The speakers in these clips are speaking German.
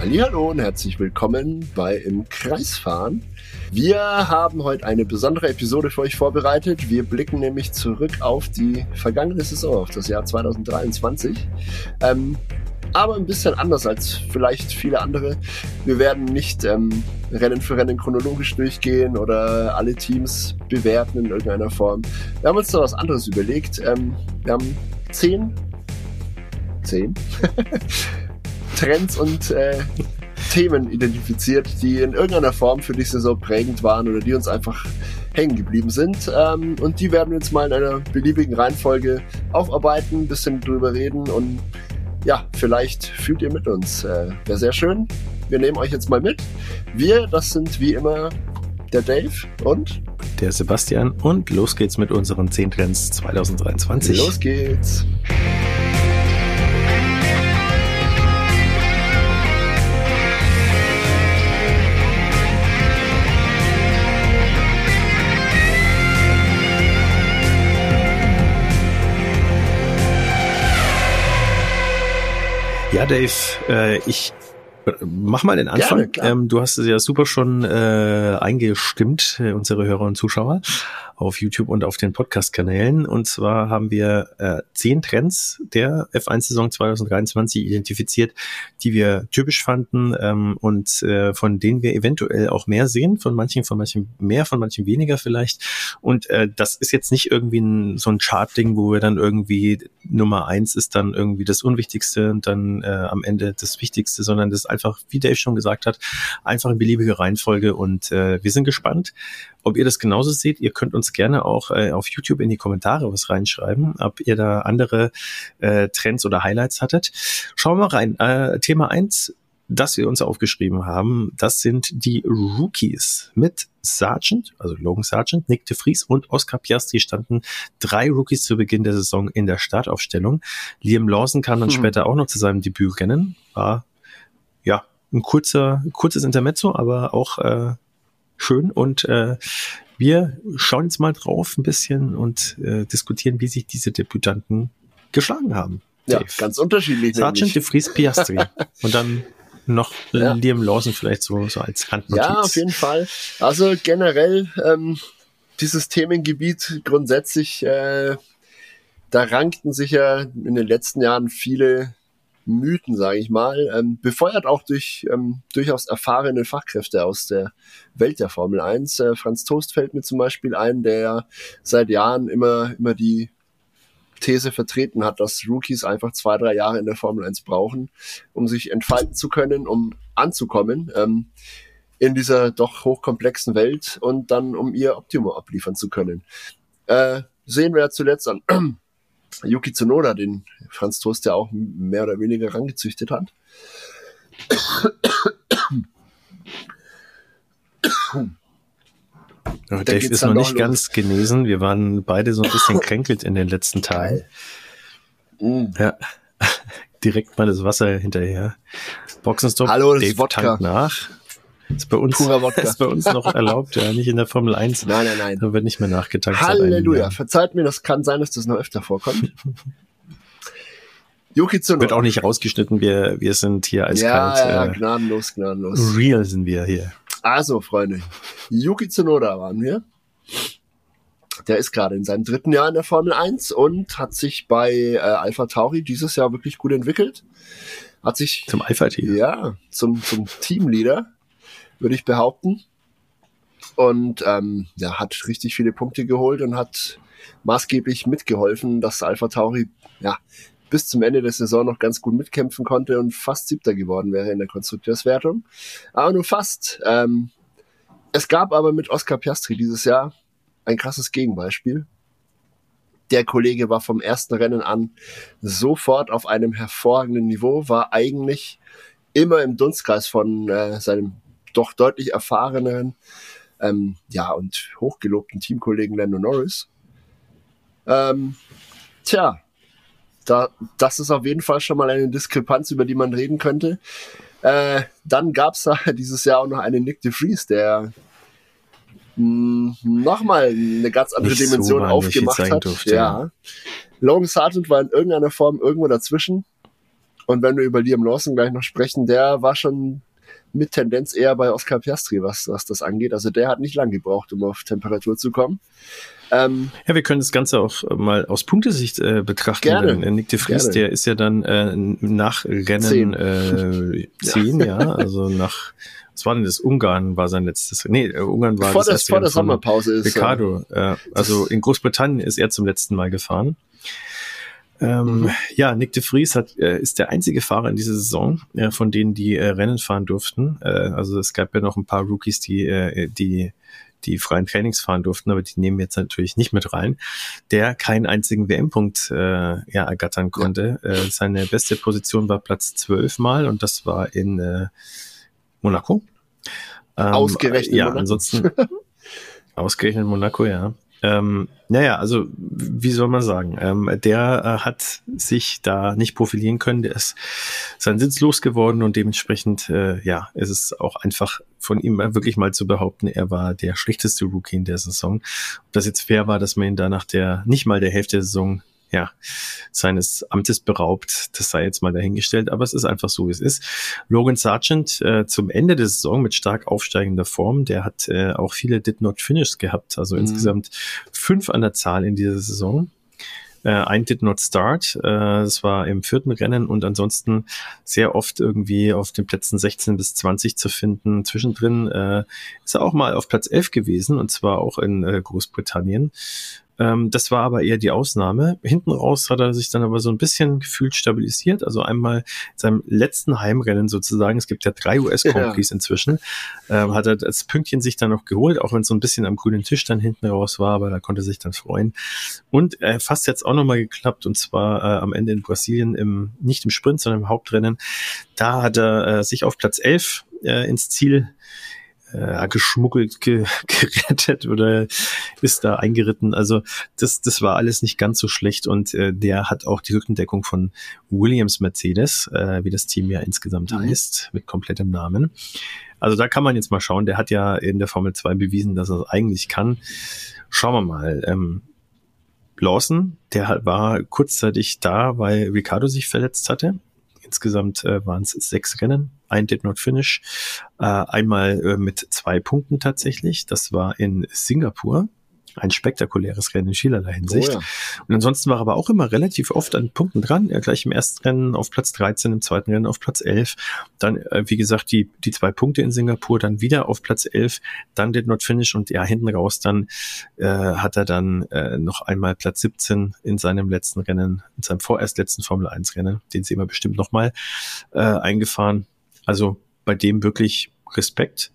Hallo und herzlich willkommen bei Im Kreisfahren. Wir haben heute eine besondere Episode für euch vorbereitet. Wir blicken nämlich zurück auf die vergangene Saison, auf das Jahr 2023. Ähm, aber ein bisschen anders als vielleicht viele andere. Wir werden nicht ähm, Rennen für Rennen chronologisch durchgehen oder alle Teams bewerten in irgendeiner Form. Wir haben uns da was anderes überlegt. Ähm, wir haben zehn, zehn Trends und äh, Themen identifiziert, die in irgendeiner Form für die Saison prägend waren oder die uns einfach hängen geblieben sind. Ähm, und die werden wir jetzt mal in einer beliebigen Reihenfolge aufarbeiten, ein bisschen drüber reden und ja, vielleicht fühlt ihr mit uns. Äh, Wäre sehr schön. Wir nehmen euch jetzt mal mit. Wir, das sind wie immer der Dave und der Sebastian und los geht's mit unseren 10 Trends 2023. Los geht's. Ja, Dave, äh, ich mach mal den Anfang. Gerne, ähm, du hast es ja super schon äh, eingestimmt, äh, unsere Hörer und Zuschauer auf YouTube und auf den Podcast-Kanälen. Und zwar haben wir äh, zehn Trends der F1-Saison 2023 identifiziert, die wir typisch fanden ähm, und äh, von denen wir eventuell auch mehr sehen, von manchen, von manchen mehr, von manchen weniger vielleicht. Und äh, das ist jetzt nicht irgendwie ein, so ein Chart-Ding, wo wir dann irgendwie Nummer eins ist dann irgendwie das Unwichtigste und dann äh, am Ende das Wichtigste, sondern das ist einfach, wie Dave schon gesagt hat, einfach in beliebige Reihenfolge und äh, wir sind gespannt, ob ihr das genauso seht. Ihr könnt uns gerne auch äh, auf YouTube in die Kommentare was reinschreiben, ob ihr da andere äh, Trends oder Highlights hattet. Schauen wir mal rein. Äh, Thema eins, das wir uns aufgeschrieben haben, das sind die Rookies. Mit Sargent, also Logan Sargent, Nick de Vries und Oscar Piastri standen drei Rookies zu Beginn der Saison in der Startaufstellung. Liam Lawson kam dann hm. später auch noch zu seinem Debüt rennen. War ja ein kurzer, kurzes Intermezzo, aber auch äh, schön. Und äh, wir schauen jetzt mal drauf ein bisschen und äh, diskutieren, wie sich diese Debütanten geschlagen haben. Ja, Dave. ganz unterschiedlich. Sergeant de Vries Piastri. und dann noch ja. Liam Lawson vielleicht so, so als Handnotiz. Ja, auf jeden Fall. Also generell ähm, dieses Themengebiet grundsätzlich, äh, da rankten sich ja in den letzten Jahren viele Mythen, sage ich mal, ähm, befeuert auch durch ähm, durchaus erfahrene Fachkräfte aus der Welt der Formel 1. Äh, Franz Toast fällt mir zum Beispiel ein, der seit Jahren immer, immer die These vertreten hat, dass Rookies einfach zwei, drei Jahre in der Formel 1 brauchen, um sich entfalten zu können, um anzukommen ähm, in dieser doch hochkomplexen Welt und dann um ihr Optimum abliefern zu können. Äh, sehen wir ja zuletzt an Yuki Tsunoda, den Franz Toast ja auch mehr oder weniger rangezüchtet hat. Ja, Dave ist noch nicht los. ganz genesen. Wir waren beide so ein bisschen kränkelt in den letzten Tagen. Mm. Ja, direkt mal das Wasser hinterher. Boxenstopp, Hallo, das Dave ist Wodka. tankt nach. Ist bei uns, ist bei uns noch erlaubt, ja, nicht in der Formel 1. Nein, nein, nein. Da wird nicht mehr nachgetankt. Halleluja. Verzeiht mir, das kann sein, dass das noch öfter vorkommt. Yuki Tsunoda. Wird auch nicht rausgeschnitten, wir, wir sind hier als ja, ja, äh, gnadenlos, gnadenlos. Real sind wir hier. Also, Freunde, Yuki Tsunoda waren wir. Der ist gerade in seinem dritten Jahr in der Formel 1 und hat sich bei äh, Alpha Tauri dieses Jahr wirklich gut entwickelt. Hat sich zum Alpha-Team. Ja, zum, zum Teamleader würde ich behaupten. Und ähm, ja, hat richtig viele Punkte geholt und hat maßgeblich mitgeholfen, dass Alpha Tauri ja, bis zum Ende der Saison noch ganz gut mitkämpfen konnte und fast siebter geworden wäre in der Konstrukteurswertung. Aber nur fast. Ähm, es gab aber mit Oscar Piastri dieses Jahr ein krasses Gegenbeispiel. Der Kollege war vom ersten Rennen an sofort auf einem hervorragenden Niveau, war eigentlich immer im Dunstkreis von äh, seinem doch deutlich erfahrenen ähm, ja, und hochgelobten Teamkollegen Lando Norris. Ähm, tja, da, das ist auf jeden Fall schon mal eine Diskrepanz, über die man reden könnte. Äh, dann gab es dieses Jahr auch noch einen Nick de Vries, der hm, nochmal eine ganz andere Nicht Dimension so aufgemacht hat. Durfte, ja. Logan Sargent war in irgendeiner Form irgendwo dazwischen. Und wenn wir über Liam Lawson gleich noch sprechen, der war schon mit Tendenz eher bei Oscar Piastri, was, was das angeht. Also der hat nicht lang gebraucht, um auf Temperatur zu kommen. Ähm, ja, wir können das Ganze auch mal aus Punktesicht äh, betrachten. Gerne, denn, Nick de Vries, gerne. der ist ja dann äh, nach Rennen zehn, äh, zehn ja. ja, also nach was war denn das? Ungarn war sein letztes. Nee, äh, Ungarn war vor das, das vor der Sommerpause ist. Ricardo. Äh, also in Großbritannien ist er zum letzten Mal gefahren. Ähm, mhm. Ja, Nick de Vries hat, äh, ist der einzige Fahrer in dieser Saison, äh, von denen die äh, Rennen fahren durften. Äh, also es gab ja noch ein paar Rookies, die, äh, die die freien Trainings fahren durften, aber die nehmen jetzt natürlich nicht mit rein, der keinen einzigen WM-Punkt äh, ja, ergattern konnte. Ja. Äh, seine beste Position war Platz 12 mal und das war in äh, Monaco. Ähm, Ausgerechnet. Ja, Monaco. ansonsten ausgerechnet Monaco, ja. Ähm, naja, also wie soll man sagen, ähm, der äh, hat sich da nicht profilieren können, der ist sein Sitz losgeworden und dementsprechend, äh, ja, es ist auch einfach von ihm wirklich mal zu behaupten, er war der schlechteste Rookie in der Saison. Ob das jetzt fair war, dass man ihn da nach der, nicht mal der Hälfte der Saison ja, seines Amtes beraubt. Das sei jetzt mal dahingestellt, aber es ist einfach so, wie es ist. Logan Sargent äh, zum Ende der Saison mit stark aufsteigender Form, der hat äh, auch viele Did Not Finish gehabt, also mhm. insgesamt fünf an der Zahl in dieser Saison. Äh, ein Did Not Start, äh, das war im vierten Rennen und ansonsten sehr oft irgendwie auf den Plätzen 16 bis 20 zu finden. Zwischendrin äh, ist er auch mal auf Platz 11 gewesen und zwar auch in äh, Großbritannien. Ähm, das war aber eher die Ausnahme. Hinten raus hat er sich dann aber so ein bisschen gefühlt stabilisiert. Also einmal in seinem letzten Heimrennen sozusagen, es gibt ja drei US-Grand ja. inzwischen, ähm, hat er das Pünktchen sich dann noch geholt, auch wenn es so ein bisschen am grünen Tisch dann hinten raus war, aber da konnte er sich dann freuen. Und äh, fast jetzt auch nochmal geklappt und zwar äh, am Ende in Brasilien im, nicht im Sprint, sondern im Hauptrennen. Da hat er äh, sich auf Platz 11 äh, ins Ziel äh, geschmuggelt, ge gerettet oder ist da eingeritten. Also das, das war alles nicht ganz so schlecht und äh, der hat auch die Rückendeckung von Williams Mercedes, äh, wie das Team ja insgesamt mhm. heißt, mit komplettem Namen. Also da kann man jetzt mal schauen. Der hat ja in der Formel 2 bewiesen, dass er es eigentlich kann. Schauen wir mal. Ähm, Lawson, der war kurzzeitig da, weil Ricardo sich verletzt hatte. Insgesamt äh, waren es sechs Rennen, ein Did Not Finish. Äh, einmal äh, mit zwei Punkten tatsächlich. Das war in Singapur ein spektakuläres Rennen in vielerlei Hinsicht. Oh ja. Und ansonsten war er aber auch immer relativ oft an Punkten dran. Ja, gleich im ersten Rennen auf Platz 13, im zweiten Rennen auf Platz 11. Dann, äh, wie gesagt, die, die zwei Punkte in Singapur, dann wieder auf Platz 11, dann did not finish und ja, hinten raus dann äh, hat er dann äh, noch einmal Platz 17 in seinem letzten Rennen, in seinem vorerst letzten Formel 1 Rennen, den sehen wir bestimmt nochmal äh, eingefahren. Also bei dem wirklich Respekt.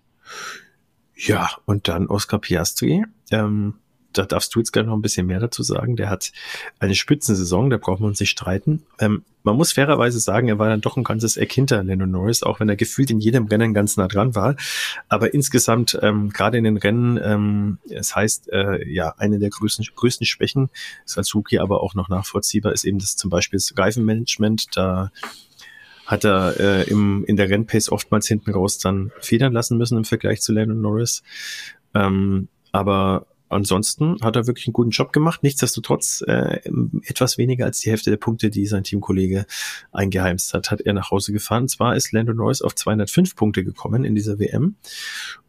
Ja, und dann Oscar Piastri. Ähm, da darfst du jetzt gerne noch ein bisschen mehr dazu sagen. Der hat eine Spitzensaison, da brauchen wir uns nicht streiten. Ähm, man muss fairerweise sagen, er war dann doch ein ganzes Eck hinter Lando Norris, auch wenn er gefühlt in jedem Rennen ganz nah dran war. Aber insgesamt, ähm, gerade in den Rennen, ähm, es heißt, äh, ja, eine der größten, größten Schwächen ist als Rookie aber auch noch nachvollziehbar, ist eben das zum Beispiel das Reifenmanagement. Da hat er äh, im, in der Rennpace oftmals hinten raus dann federn lassen müssen im Vergleich zu Lando Norris. Ähm, aber ansonsten hat er wirklich einen guten Job gemacht. Nichtsdestotrotz äh, etwas weniger als die Hälfte der Punkte, die sein Teamkollege eingeheimst hat, hat er nach Hause gefahren. Zwar ist Lando Norris auf 205 Punkte gekommen in dieser WM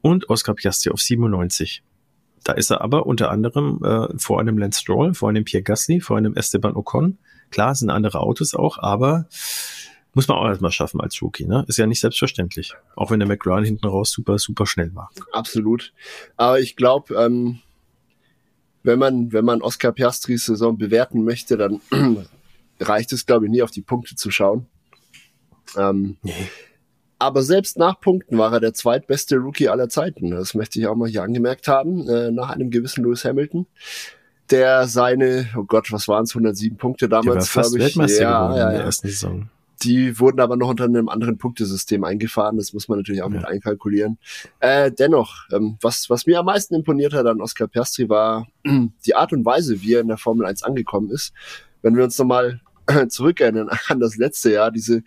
und Oscar Piastri auf 97. Da ist er aber unter anderem äh, vor einem Lance Stroll, vor einem Pierre Gasly, vor einem Esteban Ocon. Klar, sind andere Autos auch, aber muss man auch erstmal schaffen als Rookie, ne? Ist ja nicht selbstverständlich. Auch wenn der McLaren hinten raus super, super schnell war. Absolut. Aber ich glaube, ähm, wenn man, wenn man Oscar Piastris Saison bewerten möchte, dann reicht es, glaube ich, nie auf die Punkte zu schauen. Ähm, nee. Aber selbst nach Punkten war er der zweitbeste Rookie aller Zeiten. Das möchte ich auch mal hier angemerkt haben, äh, nach einem gewissen Lewis Hamilton, der seine, oh Gott, was waren es, 107 Punkte damals, glaube ich. Weltmeister ja, ja, in der ersten Saison. Die wurden aber noch unter einem anderen Punktesystem eingefahren. Das muss man natürlich auch ja. mit einkalkulieren. Äh, dennoch, ähm, was, was mir am meisten imponiert hat an Oscar Piastri war die Art und Weise, wie er in der Formel 1 angekommen ist. Wenn wir uns nochmal zurückerinnern an das letzte Jahr, diese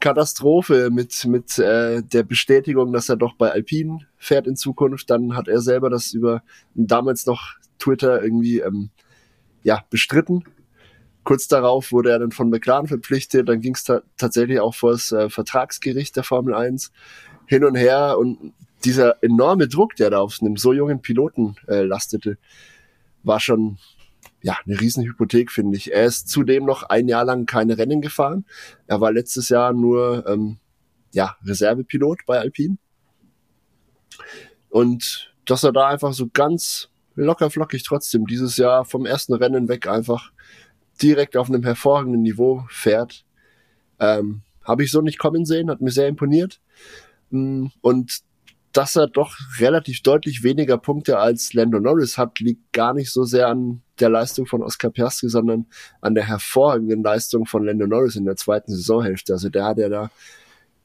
Katastrophe mit, mit äh, der Bestätigung, dass er doch bei Alpine fährt in Zukunft. Dann hat er selber das über damals noch Twitter irgendwie ähm, ja, bestritten kurz darauf wurde er dann von McLaren verpflichtet, dann ging es ta tatsächlich auch vor das äh, Vertragsgericht der Formel 1 hin und her und dieser enorme Druck, der da auf einem so jungen Piloten äh, lastete, war schon ja eine Riesenhypothek, finde ich. Er ist zudem noch ein Jahr lang keine Rennen gefahren. Er war letztes Jahr nur ähm, ja Reservepilot bei Alpine und dass er da einfach so ganz locker flockig trotzdem dieses Jahr vom ersten Rennen weg einfach direkt auf einem hervorragenden Niveau fährt. Ähm, Habe ich so nicht kommen sehen, hat mir sehr imponiert. Mm, und dass er doch relativ deutlich weniger Punkte als Lando Norris hat, liegt gar nicht so sehr an der Leistung von Oscar Piastri, sondern an der hervorragenden Leistung von Lando Norris in der zweiten Saisonhälfte. Also der hat ja da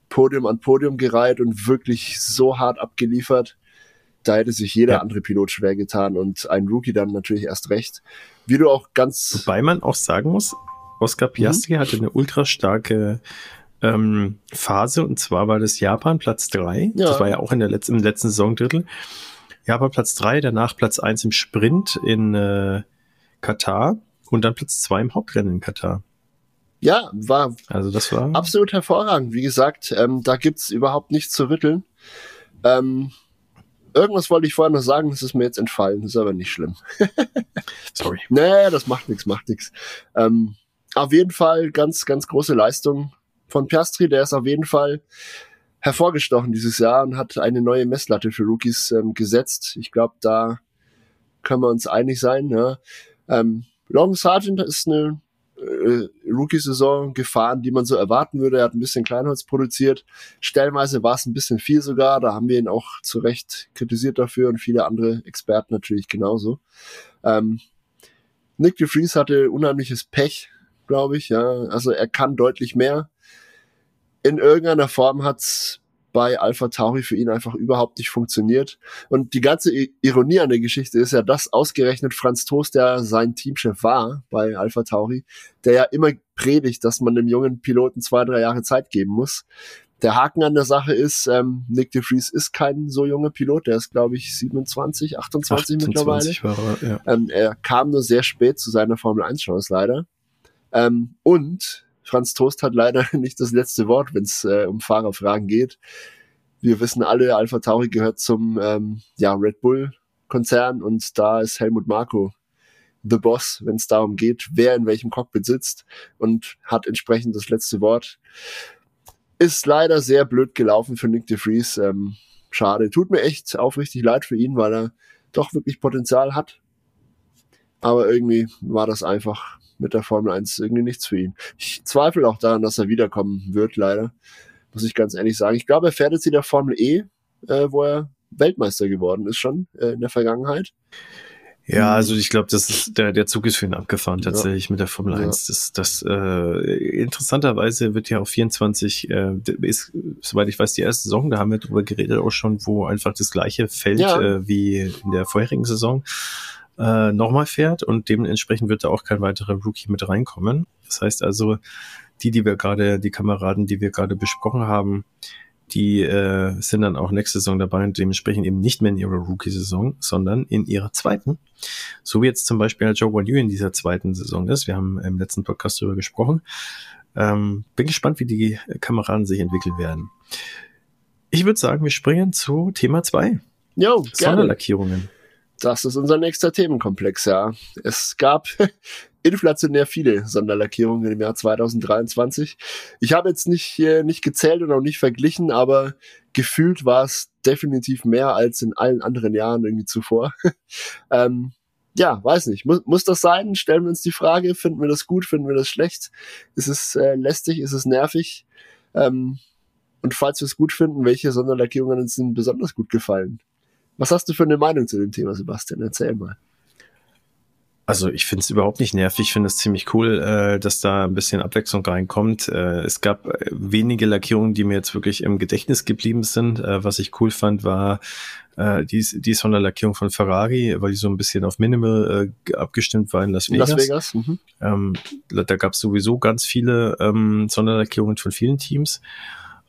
Podium an Podium gereiht und wirklich so hart abgeliefert da hätte sich jeder ja. andere Pilot schwer getan und ein Rookie dann natürlich erst recht. Wie du auch ganz. Wobei man auch sagen muss, Oscar Piastri mhm. hatte eine ultra starke ähm, Phase und zwar war das Japan Platz drei. Ja. Das war ja auch in der letzten, im letzten Saisondrittel. Japan Platz drei, danach Platz eins im Sprint in äh, Katar und dann Platz zwei im Hauptrennen in Katar. Ja, war, also das war absolut hervorragend. Wie gesagt, ähm, da gibt's überhaupt nichts zu rütteln. Ähm, Irgendwas wollte ich vorher noch sagen, das ist mir jetzt entfallen. Das ist aber nicht schlimm. Sorry. Nee, das macht nichts, macht nichts. Ähm, auf jeden Fall ganz, ganz große Leistung von Piastri. Der ist auf jeden Fall hervorgestochen dieses Jahr und hat eine neue Messlatte für Rookies ähm, gesetzt. Ich glaube, da können wir uns einig sein. Ja. Ähm, Long Sargent ist eine äh, Rookie-Saison gefahren, die man so erwarten würde. Er hat ein bisschen Kleinholz produziert. Stellenweise war es ein bisschen viel sogar. Da haben wir ihn auch zu Recht kritisiert dafür und viele andere Experten natürlich genauso. Ähm, Nick de Vries hatte unheimliches Pech, glaube ich. Ja, also er kann deutlich mehr. In irgendeiner Form hat's bei Alpha Tauri für ihn einfach überhaupt nicht funktioniert. Und die ganze Ironie an der Geschichte ist ja, dass ausgerechnet Franz Toast, der sein Teamchef war bei Alpha Tauri, der ja immer predigt, dass man dem jungen Piloten zwei, drei Jahre Zeit geben muss. Der Haken an der Sache ist, ähm, Nick de Vries ist kein so junger Pilot, der ist, glaube ich, 27, 28, 28 mittlerweile. War er, ja. ähm, er kam nur sehr spät zu seiner Formel 1-Chance leider. Ähm, und Franz Toast hat leider nicht das letzte Wort, wenn es äh, um Fahrerfragen geht. Wir wissen alle, Alpha Tauri gehört zum ähm, ja, Red Bull Konzern und da ist Helmut Marko the Boss, wenn es darum geht, wer in welchem Cockpit sitzt und hat entsprechend das letzte Wort. Ist leider sehr blöd gelaufen für Nick de Vries. Ähm, schade. Tut mir echt aufrichtig leid für ihn, weil er doch wirklich Potenzial hat. Aber irgendwie war das einfach mit der Formel 1 irgendwie nichts für ihn. Ich zweifle auch daran, dass er wiederkommen wird, leider. Muss ich ganz ehrlich sagen. Ich glaube, er fährt jetzt in der Formel E, äh, wo er Weltmeister geworden ist schon äh, in der Vergangenheit. Ja, also ich glaube, das ist der der Zug ist für ihn abgefahren tatsächlich ja. mit der Formel 1. Das das äh, interessanterweise wird ja auch 24 äh, ist soweit ich weiß die erste Saison, da haben wir drüber geredet auch schon, wo einfach das gleiche Feld ja. äh, wie in der vorherigen Saison äh, nochmal fährt und dementsprechend wird da auch kein weiterer Rookie mit reinkommen. Das heißt also, die, die wir gerade, die Kameraden, die wir gerade besprochen haben, die äh, sind dann auch nächste Saison dabei und dementsprechend eben nicht mehr in ihrer Rookie-Saison, sondern in ihrer zweiten. So wie jetzt zum Beispiel Joe Wallieu in dieser zweiten Saison ist. Wir haben im letzten Podcast darüber gesprochen. Ähm, bin gespannt, wie die Kameraden sich entwickeln werden. Ich würde sagen, wir springen zu Thema zwei. Jo, Sonderlackierungen. Das ist unser nächster Themenkomplex, ja. Es gab inflationär viele Sonderlackierungen im Jahr 2023. Ich habe jetzt nicht, äh, nicht gezählt und auch nicht verglichen, aber gefühlt war es definitiv mehr als in allen anderen Jahren irgendwie zuvor. ähm, ja, weiß nicht. Muss, muss das sein? Stellen wir uns die Frage, finden wir das gut, finden wir das schlecht? Ist es äh, lästig, ist es nervig? Ähm, und falls wir es gut finden, welche Sonderlackierungen uns sind besonders gut gefallen? Was hast du für eine Meinung zu dem Thema, Sebastian? Erzähl mal. Also ich finde es überhaupt nicht nervig. Ich finde es ziemlich cool, äh, dass da ein bisschen Abwechslung reinkommt. Äh, es gab äh, wenige Lackierungen, die mir jetzt wirklich im Gedächtnis geblieben sind. Äh, was ich cool fand, war äh, die, die Sonderlackierung von Ferrari, weil die so ein bisschen auf Minimal äh, abgestimmt war in Las Vegas. Las Vegas. Mhm. Ähm, da gab es sowieso ganz viele ähm, Sonderlackierungen von vielen Teams.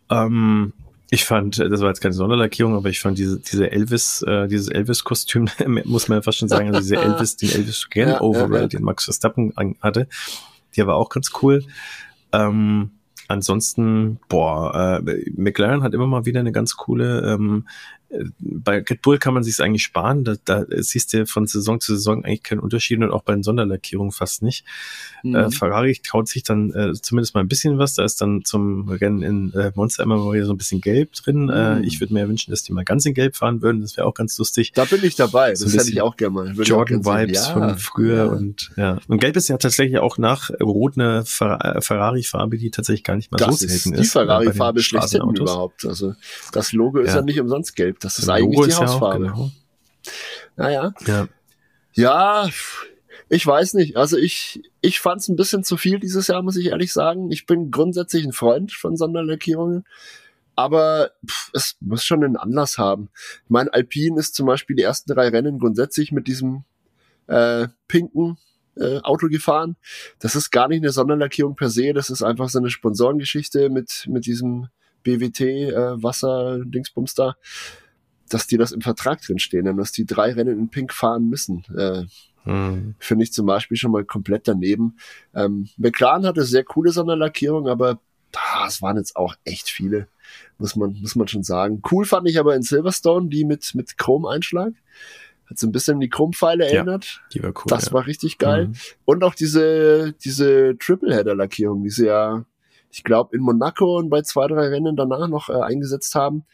Ähm, ich fand, das war jetzt keine Sonderlackierung, aber ich fand diese, diese Elvis, äh, dieses Elvis-Kostüm, muss man ja fast schon sagen, also diese Elvis, den Elvis Gen ja, Overall, ja, ja. den Max Verstappen hatte, Die war auch ganz cool. Ähm, ansonsten, boah, äh, McLaren hat immer mal wieder eine ganz coole ähm, bei Red Bull kann man sich eigentlich sparen. Da, da siehst du von Saison zu Saison eigentlich keinen Unterschied und auch bei den Sonderlackierungen fast nicht. Mhm. Äh, Ferrari traut sich dann äh, zumindest mal ein bisschen was. Da ist dann zum Rennen in äh, Monster wieder so ein bisschen Gelb drin. Äh, mhm. Äh, ich würde mir wünschen, dass die mal ganz in Gelb fahren würden. Das wäre auch ganz lustig. Da bin ich dabei. So das hätte ich auch gerne mal. Jordan-Vibes ja. von früher ja. und ja. Und Gelb ist ja tatsächlich auch nach Rot eine Fer Ferrari-Farbe, die tatsächlich gar nicht mal das so selten ist. Die Ferrari-Farbe schlechthin überhaupt. Also das Logo ist ja, nicht umsonst gelb. Das ist eigentlich die Hausfarbe. Ja genau. Naja. Ja. Ja, ich weiß nicht. Also ich, ich fand es ein bisschen zu viel dieses Jahr, muss ich ehrlich sagen. Ich bin grundsätzlich ein Freund von Sonderlackierungen. Aber pff, es muss schon einen Anlass haben. Ich meine, Alpine ist zum Beispiel die ersten drei Rennen grundsätzlich mit diesem äh, pinken äh, Auto gefahren. Das ist gar nicht eine Sonderlackierung per se, das ist einfach so eine Sponsorengeschichte mit, mit diesem BWT äh, Wasser Dingsbums da dass die das im Vertrag drin stehen, dass die drei Rennen in Pink fahren müssen. Äh, hm. Finde ich zum Beispiel schon mal komplett daneben. Ähm, McLaren hatte sehr coole Sonderlackierungen, aber ah, es waren jetzt auch echt viele, muss man, muss man schon sagen. Cool fand ich aber in Silverstone, die mit, mit Chrome-Einschlag. Hat so ein bisschen die Chrome-Pfeile erinnert. Ja, die war cool. Das ja. war richtig geil. Mhm. Und auch diese, diese Triple-Header-Lackierung, die sie ja, ich glaube, in Monaco und bei zwei, drei Rennen danach noch äh, eingesetzt haben,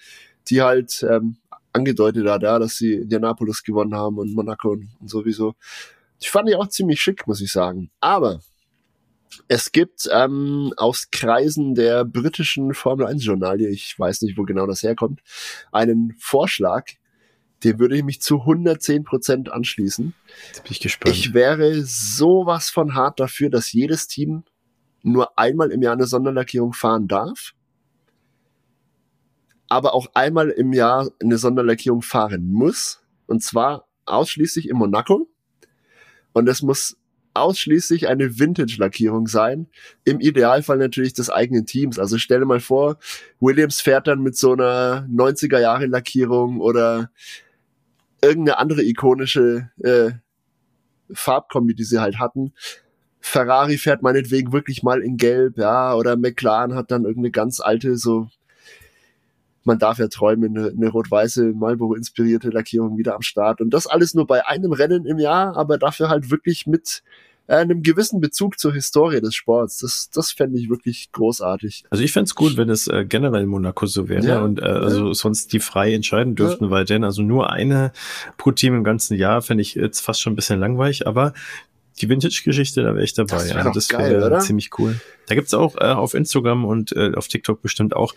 die halt ähm, angedeutet hat, ja, dass sie Indianapolis gewonnen haben und Monaco und, und sowieso. Ich fand die auch ziemlich schick, muss ich sagen. Aber es gibt ähm, aus Kreisen der britischen Formel 1 Journalie, ich weiß nicht, wo genau das herkommt, einen Vorschlag, dem würde ich mich zu 110 Prozent anschließen. Jetzt bin ich gespannt. Ich wäre sowas von hart dafür, dass jedes Team nur einmal im Jahr eine Sonderlackierung fahren darf aber auch einmal im Jahr eine Sonderlackierung fahren muss. Und zwar ausschließlich in Monaco. Und es muss ausschließlich eine Vintage-Lackierung sein. Im Idealfall natürlich des eigenen Teams. Also stelle mal vor, Williams fährt dann mit so einer 90er-Jahre-Lackierung oder irgendeine andere ikonische äh, Farbkombi, die sie halt hatten. Ferrari fährt meinetwegen wirklich mal in Gelb, ja, oder McLaren hat dann irgendeine ganz alte, so man darf ja träumen, eine, eine rot-weiße Marlboro-inspirierte Lackierung wieder am Start. Und das alles nur bei einem Rennen im Jahr, aber dafür halt wirklich mit äh, einem gewissen Bezug zur Historie des Sports. Das, das fände ich wirklich großartig. Also ich fände es gut, wenn es äh, generell Monaco so wäre ja, und äh, ja. also sonst die frei entscheiden dürften, ja. weil denn also nur eine pro Team im ganzen Jahr fände ich jetzt fast schon ein bisschen langweilig, aber die Vintage-Geschichte, da wäre ich dabei. Das wäre ja, das wär ziemlich cool. Da gibt's auch äh, auf Instagram und äh, auf TikTok bestimmt auch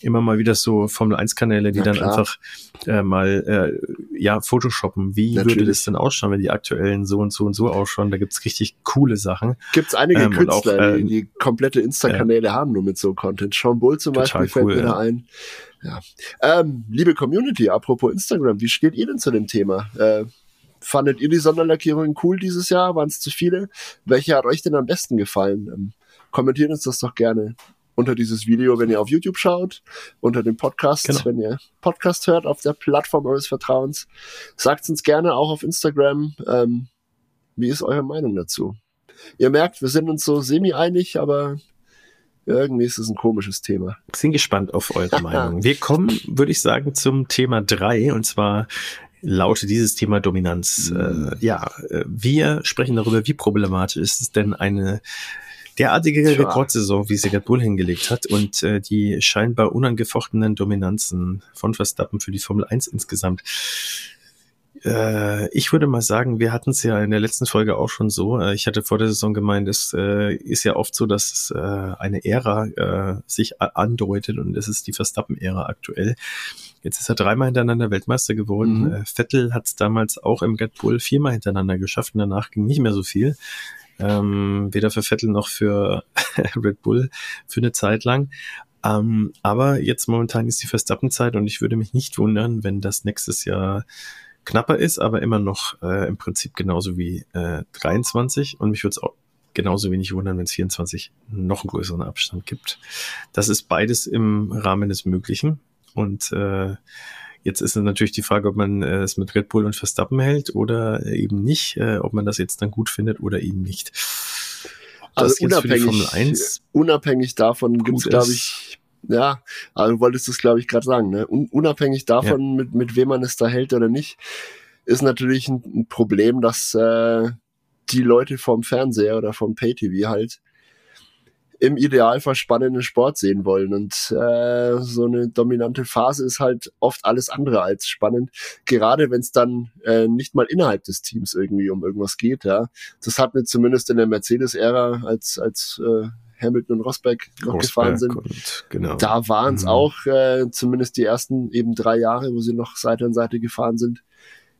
immer mal wieder so Formel 1 Kanäle, die Na, dann einfach äh, mal äh, ja Photoshoppen. Wie Natürlich. würde das denn ausschauen, wenn die aktuellen so und so und so ausschauen? Da gibt's richtig coole Sachen. Gibt's einige ähm, Künstler, auch, äh, die, die komplette Insta-Kanäle äh, haben nur mit so Content. Sean Bull zum Beispiel fällt mir ja. da ein. Ja. Ähm, liebe Community, apropos Instagram, wie steht ihr denn zu dem Thema? Äh, fandet ihr die Sonderlackierungen cool dieses Jahr? Waren es zu viele? Welche hat euch denn am besten gefallen? Ähm, kommentiert uns das doch gerne unter dieses Video, wenn ihr auf YouTube schaut, unter dem Podcast, genau. wenn ihr Podcast hört auf der Plattform eures Vertrauens. Sagt uns gerne auch auf Instagram. Ähm, wie ist eure Meinung dazu? Ihr merkt, wir sind uns so semi-einig, aber irgendwie ist es ein komisches Thema. Sind gespannt auf eure Meinung. Wir kommen, würde ich sagen, zum Thema drei und zwar lautet dieses Thema Dominanz. Mhm. Äh, ja, äh, wir sprechen darüber, wie problematisch ist es denn eine derartige Tja. Rekordsaison, wie sie Red Bull hingelegt hat und äh, die scheinbar unangefochtenen Dominanzen von Verstappen für die Formel 1 insgesamt. Äh, ich würde mal sagen, wir hatten es ja in der letzten Folge auch schon so. Äh, ich hatte vor der Saison gemeint, es äh, ist ja oft so, dass es äh, eine Ära äh, sich andeutet und es ist die Verstappen-Ära aktuell. Jetzt ist er dreimal hintereinander Weltmeister geworden. Mhm. Äh, Vettel hat es damals auch im Red Bull viermal hintereinander geschafft und danach ging nicht mehr so viel ähm, weder für Vettel noch für Red Bull für eine Zeit lang. Ähm, aber jetzt momentan ist die Verstappen-Zeit und ich würde mich nicht wundern, wenn das nächstes Jahr knapper ist, aber immer noch äh, im Prinzip genauso wie äh, 23 und mich würde es auch genauso wenig wundern, wenn es 24 noch einen größeren Abstand gibt. Das ist beides im Rahmen des Möglichen und äh, Jetzt ist es natürlich die Frage, ob man äh, es mit Red Bull und Verstappen hält oder eben nicht, äh, ob man das jetzt dann gut findet oder eben nicht. also unabhängig, unabhängig davon gibt es, glaube ich, ja, du wolltest das, glaube ich, gerade sagen, ne? Un unabhängig davon, ja. mit, mit wem man es da hält oder nicht, ist natürlich ein, ein Problem, dass äh, die Leute vom Fernseher oder vom Pay-TV halt im Idealfall spannenden Sport sehen wollen. Und äh, so eine dominante Phase ist halt oft alles andere als spannend, gerade wenn es dann äh, nicht mal innerhalb des Teams irgendwie um irgendwas geht. Ja, das hat mir zumindest in der Mercedes-Ära als als äh, Hamilton und Rosberg noch Rosberg gefahren sind. Und, genau. Da waren es mhm. auch äh, zumindest die ersten eben drei Jahre, wo sie noch Seite an Seite gefahren sind,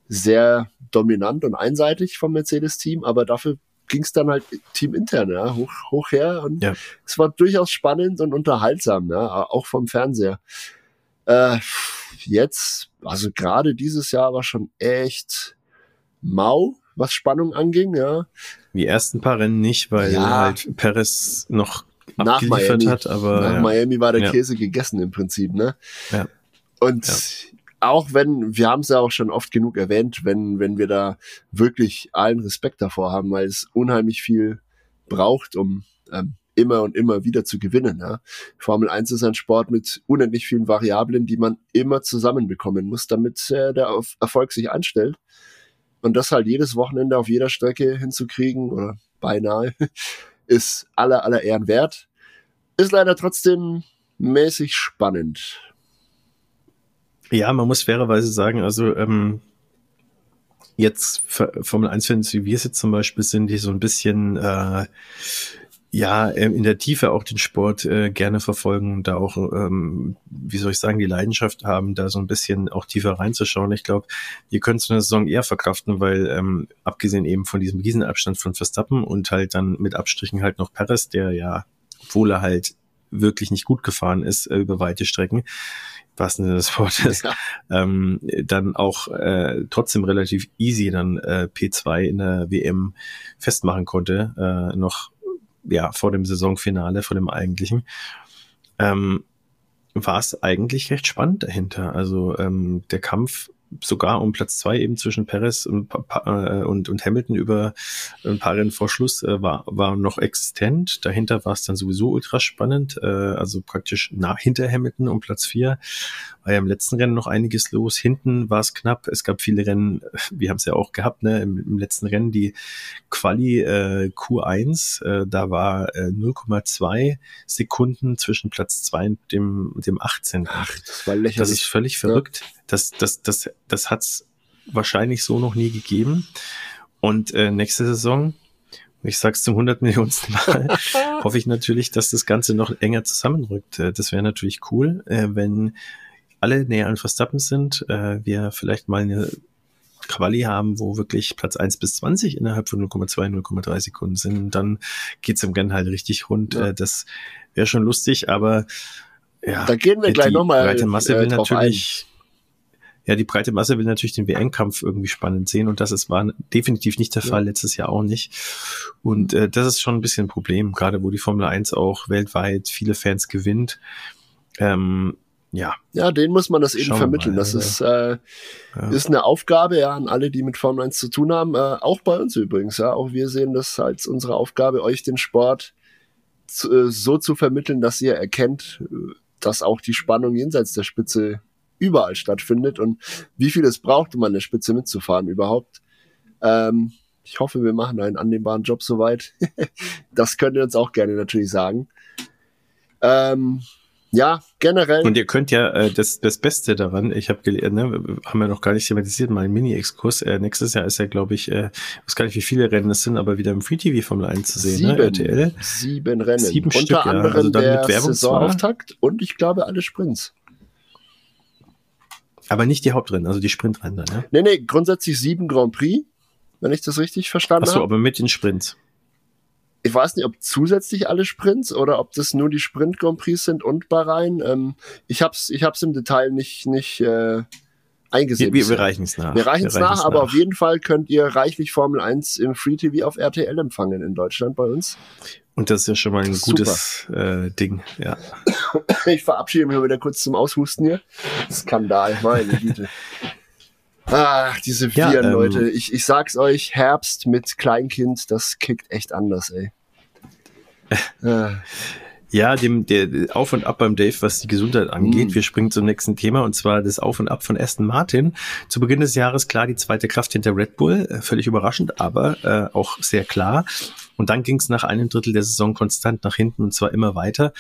sehr dominant und einseitig vom Mercedes-Team, aber dafür ging es dann halt teamintern, ja, hoch, hoch her. Und ja. es war durchaus spannend und unterhaltsam, ja, auch vom Fernseher. Äh, jetzt, also gerade dieses Jahr war schon echt mau, was Spannung anging, ja. Die ersten paar Rennen nicht, weil ja. halt Perez noch nach Miami, hat, aber. Nach ja. Miami war der. Käse gegessen im Prinzip, ne? Ja. Und auch wenn, wir haben es ja auch schon oft genug erwähnt, wenn, wenn wir da wirklich allen Respekt davor haben, weil es unheimlich viel braucht, um ähm, immer und immer wieder zu gewinnen. Ja. Formel 1 ist ein Sport mit unendlich vielen Variablen, die man immer zusammenbekommen muss, damit äh, der Erfolg sich einstellt. Und das halt jedes Wochenende auf jeder Strecke hinzukriegen oder beinahe, ist aller, aller Ehren wert. Ist leider trotzdem mäßig spannend. Ja, man muss fairerweise sagen, also ähm, jetzt Formel 1-Fans, wie wir es jetzt zum Beispiel sind, die so ein bisschen äh, ja ähm, in der Tiefe auch den Sport äh, gerne verfolgen und da auch, ähm, wie soll ich sagen, die Leidenschaft haben, da so ein bisschen auch tiefer reinzuschauen. Ich glaube, ihr könnt so eine Saison eher verkraften, weil ähm, abgesehen eben von diesem Riesenabstand von Verstappen und halt dann mit Abstrichen halt noch Perez, der ja, obwohl er halt wirklich nicht gut gefahren ist äh, über weite Strecken, was Sinne des Wortes, ja. ähm, dann auch äh, trotzdem relativ easy dann äh, P2 in der WM festmachen konnte, äh, noch ja vor dem Saisonfinale, vor dem eigentlichen. Ähm, war es eigentlich recht spannend dahinter. Also ähm, der Kampf sogar um Platz zwei eben zwischen Perez und, äh, und, und Hamilton über ein paar Rennen vor Schluss äh, war, war noch existent. Dahinter war es dann sowieso ultra spannend, äh, also praktisch nach, hinter Hamilton um Platz vier war ja im letzten Rennen noch einiges los. Hinten war es knapp. Es gab viele Rennen, wir haben es ja auch gehabt, ne, im, im letzten Rennen die Quali äh, Q1, äh, da war äh, 0,2 Sekunden zwischen Platz zwei und dem, dem 18. Ach, das war lächerlich. Das ist völlig verrückt. Ja. Das, das, das, das hat's wahrscheinlich so noch nie gegeben. Und äh, nächste Saison, ich sag's zum 100 Millionsten Mal, hoffe ich natürlich, dass das Ganze noch enger zusammenrückt. Äh, das wäre natürlich cool, äh, wenn alle näher an Verstappen sind, äh, wir vielleicht mal eine Quali haben, wo wirklich Platz 1 bis 20 innerhalb von 0,2, 0,3 Sekunden sind. Und dann geht's im Rennen halt richtig rund. Ja. Äh, das wäre schon lustig, aber ja. Da gehen wir gleich nochmal. Breite Masse äh, will natürlich, ein. Ja, die breite Masse will natürlich den WM-Kampf irgendwie spannend sehen und das ist, war definitiv nicht der Fall, ja. letztes Jahr auch nicht. Und äh, das ist schon ein bisschen ein Problem, gerade wo die Formel 1 auch weltweit viele Fans gewinnt. Ähm, ja. Ja, den muss man das eben Schauen vermitteln. Mal, das ja. ist, äh, ja. ist eine Aufgabe ja an alle, die mit Formel 1 zu tun haben. Äh, auch bei uns übrigens. Ja, auch wir sehen das als unsere Aufgabe, euch den Sport zu, äh, so zu vermitteln, dass ihr erkennt, äh, dass auch die Spannung jenseits der Spitze überall stattfindet und wie viel es braucht, um an der Spitze mitzufahren überhaupt. Ähm, ich hoffe, wir machen einen annehmbaren Job soweit. das könnt ihr uns auch gerne natürlich sagen. Ähm, ja, generell. Und ihr könnt ja äh, das, das Beste daran, ich habe gelernt, ne, haben wir noch gar nicht thematisiert, mal ein Mini-Exkurs. Äh, nächstes Jahr ist ja, glaube ich, äh, ich weiß gar nicht, wie viele Rennen es sind, aber wieder im Free TV Formel 1 zu sehen, ne, sieben, ne? RTL. Sieben Rennen. Sieben Unter Stück, anderem ja. also dann der mit Werbung Saisonauftakt und ich glaube alle Sprints. Aber nicht die Hauptrennen, also die Sprintrennen dann, ne? Nee, nee, grundsätzlich sieben Grand Prix, wenn ich das richtig verstanden habe. Achso, aber mit den Sprints ich weiß nicht, ob zusätzlich alle Sprints oder ob das nur die Sprint Grand Prix sind und Bahrain. Ähm, ich hab's, ich hab's im Detail nicht, nicht äh, eingesehen. Wir, wir reichen es nach. Wir reichen es nach, aber nach. auf jeden Fall könnt ihr reichlich Formel 1 im Free TV auf RTL empfangen in Deutschland bei uns. Und das ist ja schon mal ein gutes äh, Ding, ja. Ich verabschiede mich wieder kurz zum Aushusten hier. Skandal, meine Güte. Ach, diese Viren, ja, ähm, Leute. Ich, ich sag's euch, Herbst mit Kleinkind, das kickt echt anders, ey. Ja, dem der Auf und Ab beim Dave, was die Gesundheit angeht. Mm. Wir springen zum nächsten Thema und zwar das Auf und Ab von Aston Martin. Zu Beginn des Jahres klar die zweite Kraft hinter Red Bull, äh, völlig überraschend, aber äh, auch sehr klar. Und dann ging es nach einem Drittel der Saison konstant nach hinten und zwar immer weiter.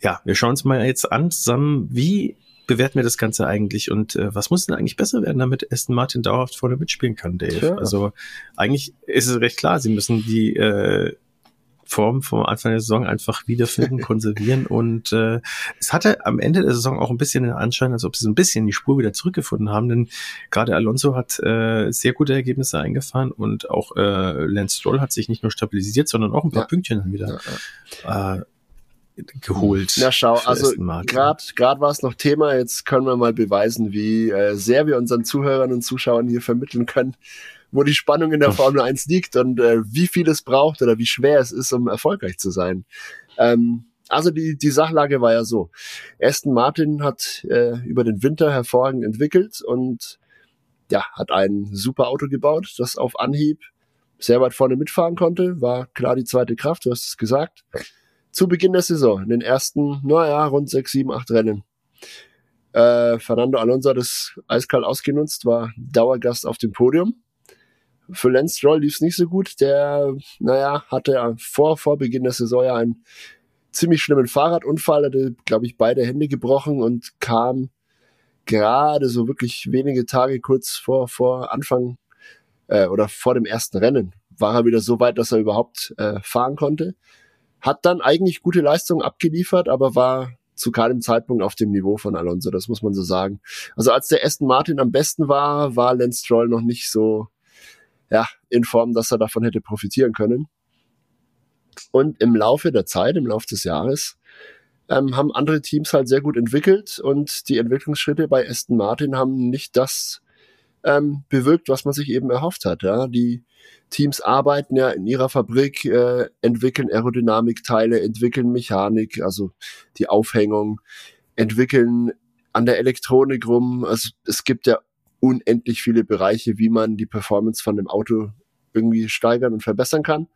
Ja, wir schauen uns mal jetzt an zusammen, wie bewerten wir das Ganze eigentlich und äh, was muss denn eigentlich besser werden, damit Aston Martin dauerhaft vorne mitspielen kann, Dave? Tja. Also eigentlich ist es recht klar, sie müssen die äh, Form vom Anfang der Saison einfach wiederfinden, konservieren und äh, es hatte am Ende der Saison auch ein bisschen den Anschein, als ob sie so ein bisschen die Spur wieder zurückgefunden haben, denn gerade Alonso hat äh, sehr gute Ergebnisse eingefahren und auch äh, Lance Stroll hat sich nicht nur stabilisiert, sondern auch ein paar ja. Pünktchen dann wieder ja, ja. Äh, geholt. Na schau, also gerade gerade war es noch Thema, jetzt können wir mal beweisen, wie äh, sehr wir unseren Zuhörern und Zuschauern hier vermitteln können, wo die Spannung in der Formel 1 liegt und äh, wie viel es braucht oder wie schwer es ist, um erfolgreich zu sein. Ähm, also die, die Sachlage war ja so. Aston Martin hat äh, über den Winter hervorragend entwickelt und ja, hat ein super Auto gebaut, das auf Anhieb sehr weit vorne mitfahren konnte, war klar die zweite Kraft, du hast es gesagt. Zu Beginn der Saison, in den ersten, naja, rund sechs, sieben, acht Rennen. Äh, Fernando Alonso hat das eiskalt ausgenutzt, war Dauergast auf dem Podium. Für Lance Stroll lief es nicht so gut. Der, naja, hatte vor, vor Beginn der Saison ja einen ziemlich schlimmen Fahrradunfall, hatte, glaube ich, beide Hände gebrochen und kam gerade so wirklich wenige Tage kurz vor, vor Anfang äh, oder vor dem ersten Rennen war er wieder so weit, dass er überhaupt äh, fahren konnte. Hat dann eigentlich gute Leistungen abgeliefert, aber war zu keinem Zeitpunkt auf dem Niveau von Alonso, das muss man so sagen. Also als der Aston Martin am besten war, war Lance Stroll noch nicht so ja, in Form, dass er davon hätte profitieren können. Und im Laufe der Zeit, im Laufe des Jahres, ähm, haben andere Teams halt sehr gut entwickelt und die Entwicklungsschritte bei Aston Martin haben nicht das ähm, bewirkt, was man sich eben erhofft hat. Ja? Die Teams arbeiten ja in ihrer Fabrik, äh, entwickeln Aerodynamikteile, entwickeln Mechanik, also die Aufhängung, entwickeln an der Elektronik rum. Also es gibt ja unendlich viele Bereiche, wie man die Performance von dem Auto irgendwie steigern und verbessern kann.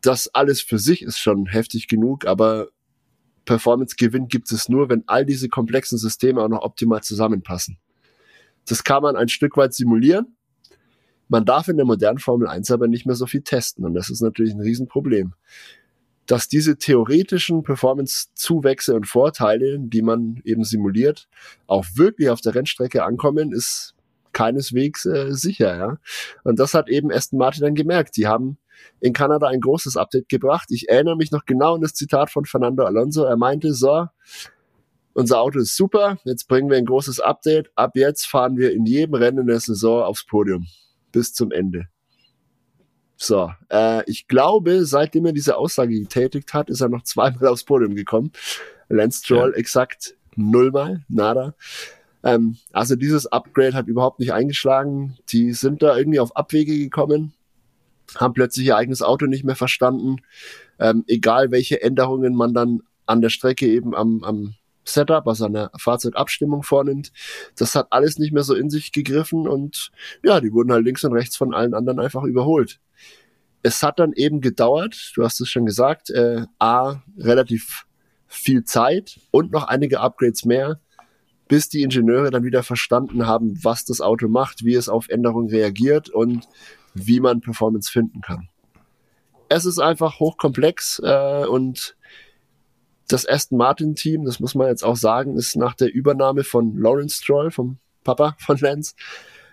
Das alles für sich ist schon heftig genug, aber Performance-Gewinn gibt es nur, wenn all diese komplexen Systeme auch noch optimal zusammenpassen. Das kann man ein Stück weit simulieren. Man darf in der modernen Formel 1 aber nicht mehr so viel testen und das ist natürlich ein Riesenproblem dass diese theoretischen Performance-Zuwächse und Vorteile, die man eben simuliert, auch wirklich auf der Rennstrecke ankommen, ist keineswegs äh, sicher. Ja? Und das hat eben Aston Martin dann gemerkt. Die haben in Kanada ein großes Update gebracht. Ich erinnere mich noch genau an das Zitat von Fernando Alonso. Er meinte, so, unser Auto ist super, jetzt bringen wir ein großes Update. Ab jetzt fahren wir in jedem Rennen der Saison aufs Podium. Bis zum Ende. So, äh, ich glaube, seitdem er diese Aussage getätigt hat, ist er noch zweimal aufs Podium gekommen. Lance Stroll ja. exakt nullmal, nada. Ähm, also dieses Upgrade hat überhaupt nicht eingeschlagen. Die sind da irgendwie auf Abwege gekommen, haben plötzlich ihr eigenes Auto nicht mehr verstanden. Ähm, egal welche Änderungen man dann an der Strecke eben am, am Setup, also der Fahrzeugabstimmung vornimmt. Das hat alles nicht mehr so in sich gegriffen und ja, die wurden halt links und rechts von allen anderen einfach überholt es hat dann eben gedauert, du hast es schon gesagt, äh, A, relativ viel Zeit und noch einige Upgrades mehr, bis die Ingenieure dann wieder verstanden haben, was das Auto macht, wie es auf Änderungen reagiert und wie man Performance finden kann. Es ist einfach hochkomplex äh, und das Aston Martin Team, das muss man jetzt auch sagen, ist nach der Übernahme von Lawrence Stroll, vom Papa von Lance,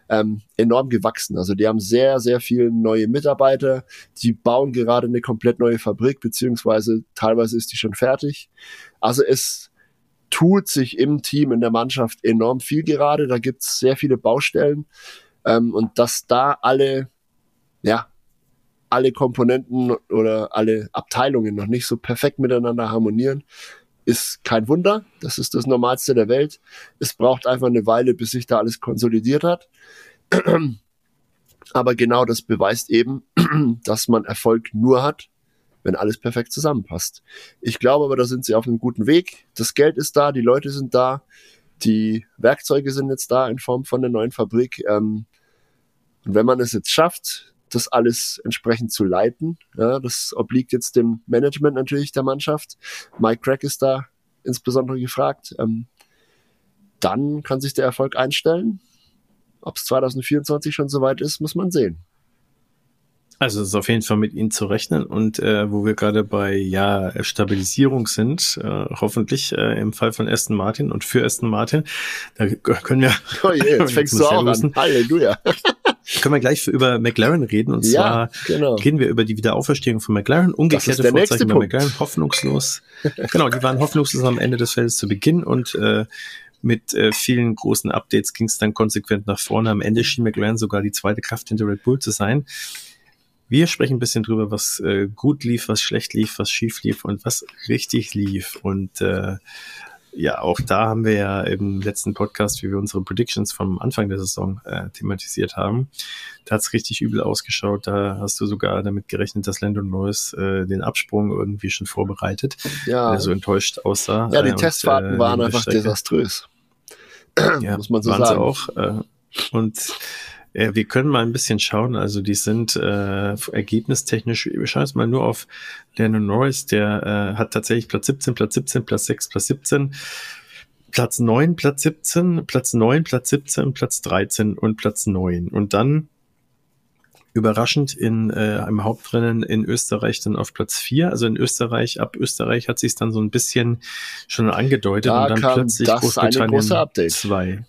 ähm, enorm gewachsen. Also die haben sehr, sehr viele neue Mitarbeiter. Die bauen gerade eine komplett neue Fabrik, beziehungsweise teilweise ist die schon fertig. Also es tut sich im Team, in der Mannschaft enorm viel gerade. Da gibt's sehr viele Baustellen. Ähm, und dass da alle, ja, alle Komponenten oder alle Abteilungen noch nicht so perfekt miteinander harmonieren, ist kein Wunder. Das ist das Normalste der Welt. Es braucht einfach eine Weile, bis sich da alles konsolidiert hat. Aber genau das beweist eben, dass man Erfolg nur hat, wenn alles perfekt zusammenpasst. Ich glaube aber, da sind sie auf einem guten Weg. Das Geld ist da, die Leute sind da, die Werkzeuge sind jetzt da in Form von der neuen Fabrik. Ähm, und wenn man es jetzt schafft, das alles entsprechend zu leiten. Ja, das obliegt jetzt dem Management natürlich der Mannschaft. Mike Crack ist da insbesondere gefragt. Ähm, dann kann sich der Erfolg einstellen. Ob es 2024 schon soweit ist, muss man sehen. Also es ist auf jeden Fall mit ihnen zu rechnen und äh, wo wir gerade bei ja Stabilisierung sind, äh, hoffentlich äh, im Fall von Aston Martin und für Aston Martin, da können wir. Oh je, jetzt fängst du auch an. Halleluja. Können wir gleich über McLaren reden und ja, zwar genau. reden wir über die Wiederauferstehung von McLaren. Umgekehrte Vorzeichen bei McLaren, hoffnungslos. genau, die waren hoffnungslos am Ende des Feldes zu Beginn und äh, mit äh, vielen großen Updates ging es dann konsequent nach vorne. Am Ende schien McLaren sogar die zweite Kraft hinter Red Bull zu sein. Wir sprechen ein bisschen drüber, was äh, gut lief, was schlecht lief, was schief lief und was richtig lief. Und äh, ja, auch da haben wir ja im letzten Podcast, wie wir unsere Predictions vom Anfang der Saison äh, thematisiert haben, da hat's richtig übel ausgeschaut. Da hast du sogar damit gerechnet, dass Landon Norris äh, den Absprung irgendwie schon vorbereitet, ja. so enttäuscht aussah. Ja, die äh, Testfahrten und, äh, waren einfach desaströs. ja, muss man so sagen. Auch. Äh, und äh, wir können mal ein bisschen schauen. Also die sind äh, ergebnistechnisch, wir schauen jetzt mal nur auf Lennon Norris, der äh, hat tatsächlich Platz 17, Platz 17, Platz 6, Platz 17. Platz 9, Platz 17, Platz 9, Platz 17, Platz 13 und Platz 9. Und dann überraschend in äh, einem Hauptrennen in Österreich dann auf Platz 4. Also in Österreich, ab Österreich hat sich dann so ein bisschen schon angedeutet da und dann plötzlich Großbritannien 2.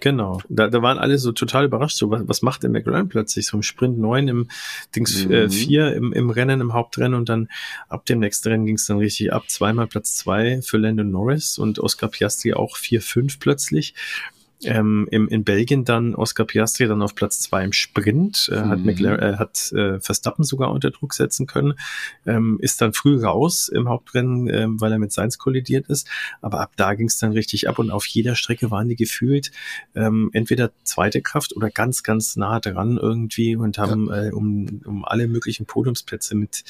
Genau. Da, da waren alle so total überrascht. So, was, was macht der McLaren plötzlich? So im Sprint 9, im Dings mhm. äh, 4 im, im Rennen, im Hauptrennen und dann ab dem nächsten Rennen ging es dann richtig ab. Zweimal Platz 2 für Landon Norris und Oscar Piastri auch 4-5 plötzlich. Ähm, im, in Belgien dann Oscar Piastri dann auf Platz zwei im Sprint, äh, mhm. hat, McLaren, äh, hat äh, Verstappen sogar unter Druck setzen können, ähm, ist dann früh raus im Hauptrennen, äh, weil er mit Sainz kollidiert ist, aber ab da ging es dann richtig ab und auf jeder Strecke waren die gefühlt ähm, entweder zweite Kraft oder ganz, ganz nah dran irgendwie und haben ja. äh, um, um alle möglichen Podiumsplätze mit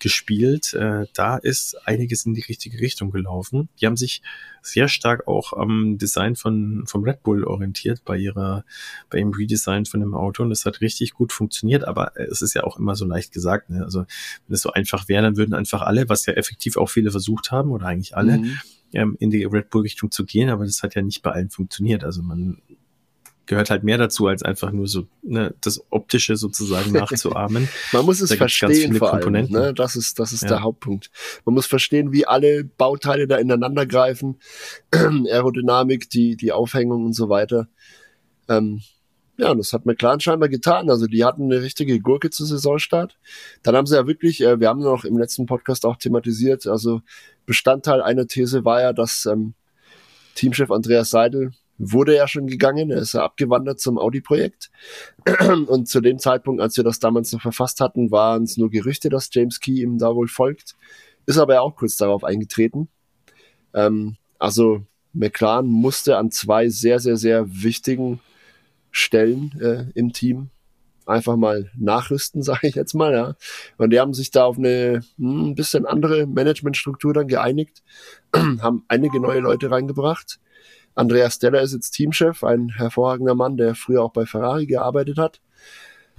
gespielt. Äh, da ist einiges in die richtige Richtung gelaufen. Die haben sich sehr stark auch am Design von vom Red Bull orientiert bei ihrer bei ihrem Redesign von dem Auto und das hat richtig gut funktioniert. Aber es ist ja auch immer so leicht gesagt. Ne? Also wenn es so einfach wäre, dann würden einfach alle, was ja effektiv auch viele versucht haben oder eigentlich alle. Mhm ähm, in die Red Bull Richtung zu gehen, aber das hat ja nicht bei allen funktioniert. Also man gehört halt mehr dazu, als einfach nur so ne, das Optische sozusagen nachzuahmen. Man muss es verstehen vor allem. Ne? Das ist, das ist ja. der Hauptpunkt. Man muss verstehen, wie alle Bauteile da ineinander greifen. Aerodynamik, die, die Aufhängung und so weiter. Ähm, ja, und das hat McLaren scheinbar getan. Also die hatten eine richtige Gurke zu Saisonstart. Dann haben sie ja wirklich, äh, wir haben noch im letzten Podcast auch thematisiert, also Bestandteil einer These war ja, dass ähm, Teamchef Andreas Seidel wurde ja schon gegangen, er ist ja abgewandert zum Audi-Projekt. Und zu dem Zeitpunkt, als wir das damals noch verfasst hatten, waren es nur Gerüchte, dass James Key ihm da wohl folgt. Ist aber auch kurz darauf eingetreten. Ähm, also McLaren musste an zwei sehr, sehr, sehr wichtigen Stellen äh, im Team einfach mal nachrüsten, sage ich jetzt mal, ja. Und die haben sich da auf eine hm, ein bisschen andere Managementstruktur dann geeinigt, haben einige neue Leute reingebracht. Andreas Steller ist jetzt Teamchef, ein hervorragender Mann, der früher auch bei Ferrari gearbeitet hat.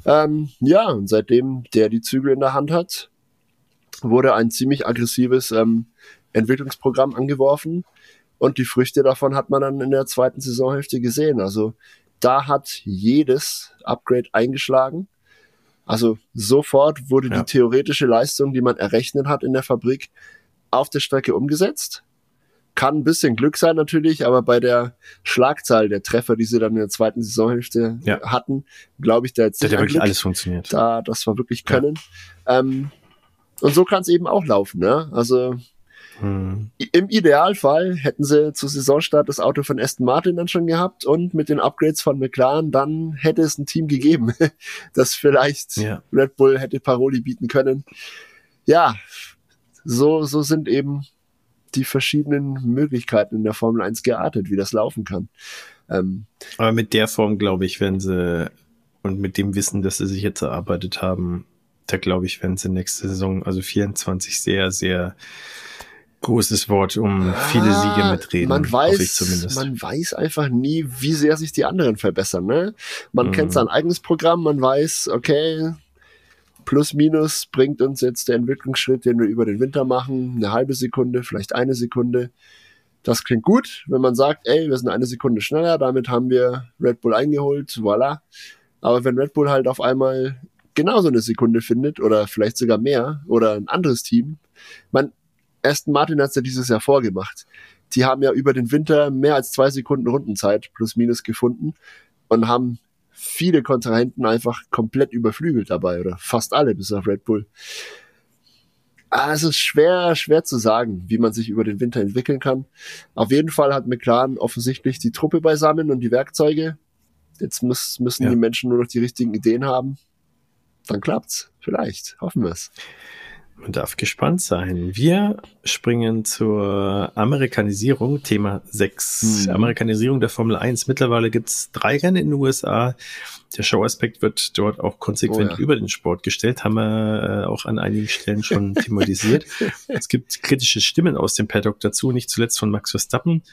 Ähm, ja, und seitdem der die Zügel in der Hand hat, wurde ein ziemlich aggressives ähm, Entwicklungsprogramm angeworfen. Und die Früchte davon hat man dann in der zweiten Saisonhälfte gesehen. Also da hat jedes Upgrade eingeschlagen. Also sofort wurde ja. die theoretische Leistung, die man errechnet hat in der Fabrik, auf der Strecke umgesetzt kann ein bisschen Glück sein natürlich, aber bei der Schlagzahl der Treffer, die sie dann in der zweiten Saisonhälfte ja. hatten, glaube ich, da jetzt hat ja wirklich Glück. alles funktioniert. Da, das war wirklich Können. Ja. Ähm, und so kann es eben auch laufen. Ne? Also hm. im Idealfall hätten sie zu Saisonstart das Auto von Aston Martin dann schon gehabt und mit den Upgrades von McLaren dann hätte es ein Team gegeben, das vielleicht ja. Red Bull hätte Paroli bieten können. Ja, so, so sind eben die verschiedenen Möglichkeiten in der Formel 1 geartet, wie das laufen kann. Ähm, Aber mit der Form, glaube ich, wenn sie und mit dem Wissen, dass sie sich jetzt erarbeitet haben, da glaube ich, werden sie nächste Saison, also 24, sehr, sehr großes Wort, um viele Siege mitreden. Man weiß, man weiß einfach nie, wie sehr sich die anderen verbessern. Ne? Man mhm. kennt sein eigenes Programm, man weiß, okay, plus minus bringt uns jetzt der Entwicklungsschritt, den wir über den Winter machen, eine halbe Sekunde, vielleicht eine Sekunde. Das klingt gut, wenn man sagt, ey, wir sind eine Sekunde schneller, damit haben wir Red Bull eingeholt, voilà. Aber wenn Red Bull halt auf einmal genauso eine Sekunde findet oder vielleicht sogar mehr oder ein anderes Team, man, Aston Martin hat es ja dieses Jahr vorgemacht. Die haben ja über den Winter mehr als zwei Sekunden Rundenzeit plus minus gefunden und haben viele Kontrahenten einfach komplett überflügelt dabei oder fast alle bis auf Red Bull. Also es ist schwer, schwer zu sagen, wie man sich über den Winter entwickeln kann. Auf jeden Fall hat McLaren offensichtlich die Truppe beisammen und die Werkzeuge. Jetzt muss, müssen ja. die Menschen nur noch die richtigen Ideen haben. Dann klappt's. Vielleicht. Hoffen wir es. Man darf gespannt sein. Wir springen zur Amerikanisierung, Thema 6. Hm. Amerikanisierung der Formel 1. Mittlerweile gibt's drei Rennen in den USA. Der Showaspekt wird dort auch konsequent oh ja. über den Sport gestellt, haben wir äh, auch an einigen Stellen schon thematisiert. es gibt kritische Stimmen aus dem Paddock dazu, nicht zuletzt von Max Verstappen.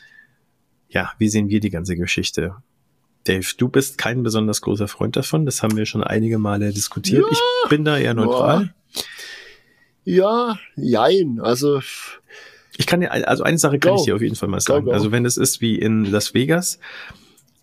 Ja, wie sehen wir die ganze Geschichte? Dave, du bist kein besonders großer Freund davon. Das haben wir schon einige Male diskutiert. Ja. Ich bin da eher neutral. Boah. Ja, jein. Also ich kann ja, also eine Sache kann go. ich dir auf jeden Fall mal sagen. Go, go. Also wenn es ist wie in Las Vegas,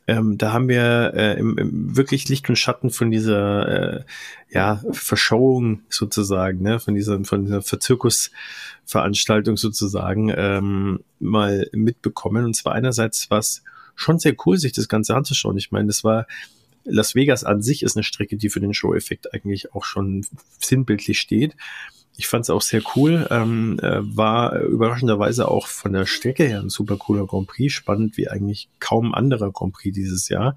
ähm, da haben wir äh, im, im wirklich Licht und Schatten von dieser äh, ja Verschauung sozusagen, ne, von dieser von dieser Verzirkusveranstaltung sozusagen ähm, mal mitbekommen. Und zwar einerseits was schon sehr cool, sich das Ganze anzuschauen. Ich meine, das war Las Vegas an sich ist eine Strecke, die für den Show-Effekt eigentlich auch schon sinnbildlich steht. Ich fand es auch sehr cool. Ähm, äh, war überraschenderweise auch von der Strecke her ein super cooler Grand Prix. Spannend wie eigentlich kaum anderer Grand Prix dieses Jahr.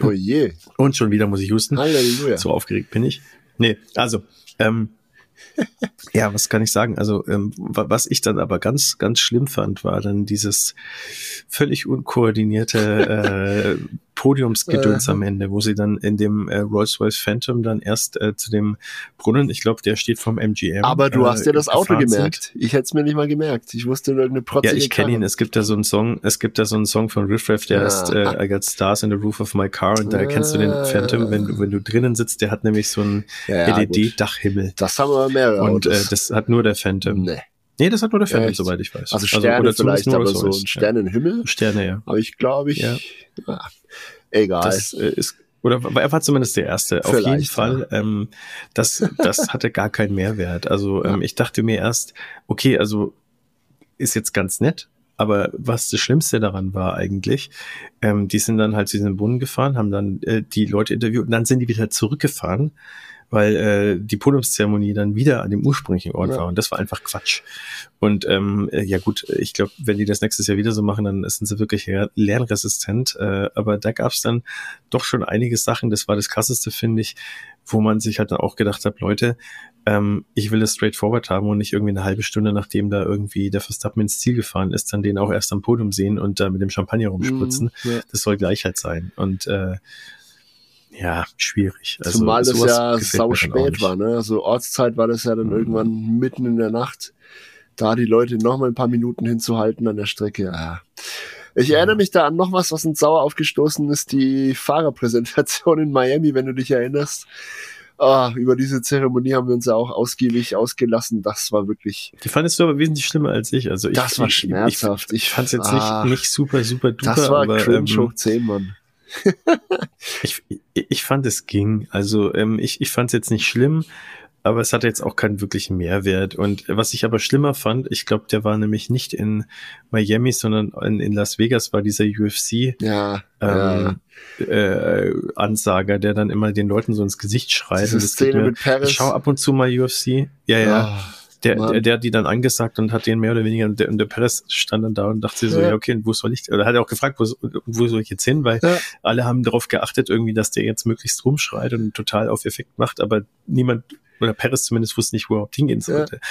Oh je. Und schon wieder muss ich husten. Halleluja. So aufgeregt bin ich. Nee, also, ähm, ja, was kann ich sagen? Also, ähm, was ich dann aber ganz, ganz schlimm fand, war dann dieses völlig unkoordinierte äh, Podiumsgedöns am Ende, wo sie dann in dem äh, Rolls-Royce Phantom dann erst äh, zu dem Brunnen, ich glaube, der steht vom MGM. Aber du hast ja das Auto gemerkt. Sind. Ich hätte es mir nicht mal gemerkt. Ich wusste nur irgendeine protzige Ja, ich kenne ihn. Es gibt da so einen Song, es gibt da so einen Song von Riff Raff, der ja. heißt äh, I Got Stars in the Roof of My Car und da erkennst du den Phantom, wenn du, wenn du drinnen sitzt, der hat nämlich so einen ja, ja, LED-Dachhimmel. Das haben wir mehrere Und äh, das hat nur der Phantom. Nee. Nee, das hat nur der Phantom, ja, soweit ich weiß. Also, also Sterne also, vielleicht, aber so ein Sternenhimmel. Sterne, ja. Aber ich glaube, ich, ja. Egal. Das äh, ist, oder er war zumindest der erste. Vielleicht, Auf jeden Fall. Ja. Ähm, das, das hatte gar keinen Mehrwert. Also ähm, ich dachte mir erst, okay, also ist jetzt ganz nett, aber was das Schlimmste daran war eigentlich, ähm, die sind dann halt zu diesem Brunnen gefahren, haben dann äh, die Leute interviewt und dann sind die wieder zurückgefahren weil äh, die Podiumszeremonie dann wieder an dem ursprünglichen Ort ja. war und das war einfach Quatsch. Und ähm, äh, ja gut, ich glaube, wenn die das nächstes Jahr wieder so machen, dann sind sie wirklich lernresistent. Äh, aber da gab es dann doch schon einige Sachen. Das war das Krasseste, finde ich, wo man sich halt dann auch gedacht hat, Leute, ähm, ich will das straightforward haben und nicht irgendwie eine halbe Stunde, nachdem da irgendwie der Verstappen ins Ziel gefahren ist, dann den auch erst am Podium sehen und da mit dem Champagner rumspritzen. Mhm, ja. Das soll Gleichheit sein. Und äh, ja, schwierig. Also, Zumal das ja sau spät war, ne? Also Ortszeit war das ja dann mhm. irgendwann mitten in der Nacht. Da die Leute noch mal ein paar Minuten hinzuhalten an der Strecke, ja. Ich erinnere mich da an noch was, was uns sauer aufgestoßen ist, die Fahrerpräsentation in Miami, wenn du dich erinnerst. Oh, über diese Zeremonie haben wir uns ja auch ausgiebig ausgelassen. Das war wirklich. Die fandest du aber wesentlich schlimmer als ich. Also ich, das war schmerzhaft. Ich, ich, ich fand es jetzt nicht, nicht super, super duper. Das war aber, cringe ähm, hoch 10, Mann ich, ich fand es ging. Also ähm, ich, ich fand es jetzt nicht schlimm, aber es hatte jetzt auch keinen wirklichen Mehrwert. Und was ich aber schlimmer fand, ich glaube, der war nämlich nicht in Miami, sondern in, in Las Vegas war dieser UFC ja, ähm, ja. Äh, Ansager, der dann immer den Leuten so ins Gesicht schreit. Diese Szene mir, mit Paris. Ich schau ab und zu mal UFC. Ja, ja. Oh. Der, der, der, hat die dann angesagt und hat den mehr oder weniger, und der, und der Perez stand dann da und dachte so, ja, okay, wo soll ich, oder hat er auch gefragt, wo, wo soll ich jetzt hin, weil ja. alle haben darauf geachtet irgendwie, dass der jetzt möglichst rumschreit und total auf Effekt macht, aber niemand, oder Perez zumindest wusste nicht, wo er überhaupt hingehen sollte. Ja.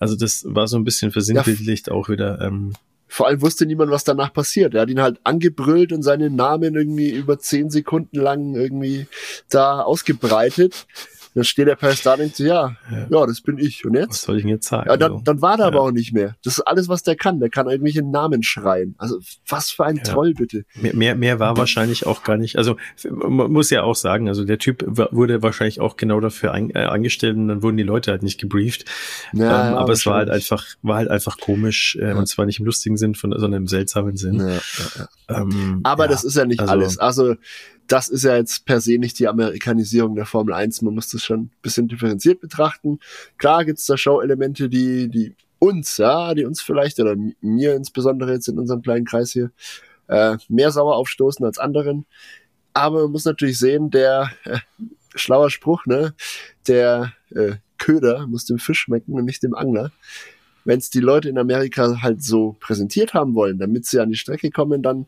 Also das war so ein bisschen versinnbildlicht auch wieder, ähm, vor allem wusste niemand, was danach passiert. Er hat ihn halt angebrüllt und seinen Namen irgendwie über zehn Sekunden lang irgendwie da ausgebreitet. Dann steht der Paris da und denkt so, ja, ja, ja, das bin ich. Und jetzt? Was soll ich denn jetzt sagen? Ja, dann, dann war der ja. aber auch nicht mehr. Das ist alles, was der kann. Der kann irgendwelche Namen schreien. Also was für ein. Troll, bitte. Mehr, mehr, mehr war wahrscheinlich auch gar nicht. Also man muss ja auch sagen, also der Typ wurde wahrscheinlich auch genau dafür ein, äh, angestellt und dann wurden die Leute halt nicht gebrieft. Ähm, aber es war halt einfach, war halt einfach komisch äh, und zwar nicht im lustigen Sinn, von, sondern im seltsamen Sinn. Ähm, aber das ist ja nicht also, alles. Also das ist ja jetzt per se nicht die Amerikanisierung der Formel 1. Man muss das schon ein bisschen differenziert betrachten. Klar gibt es da Show-Elemente, die, die uns, ja, die uns vielleicht oder mir insbesondere jetzt in unserem kleinen Kreis hier äh, mehr sauer aufstoßen als anderen. Aber man muss natürlich sehen, der äh, schlauer Spruch, ne, der äh, Köder muss dem Fisch schmecken und nicht dem Angler. Wenn es die Leute in Amerika halt so präsentiert haben wollen, damit sie an die Strecke kommen, dann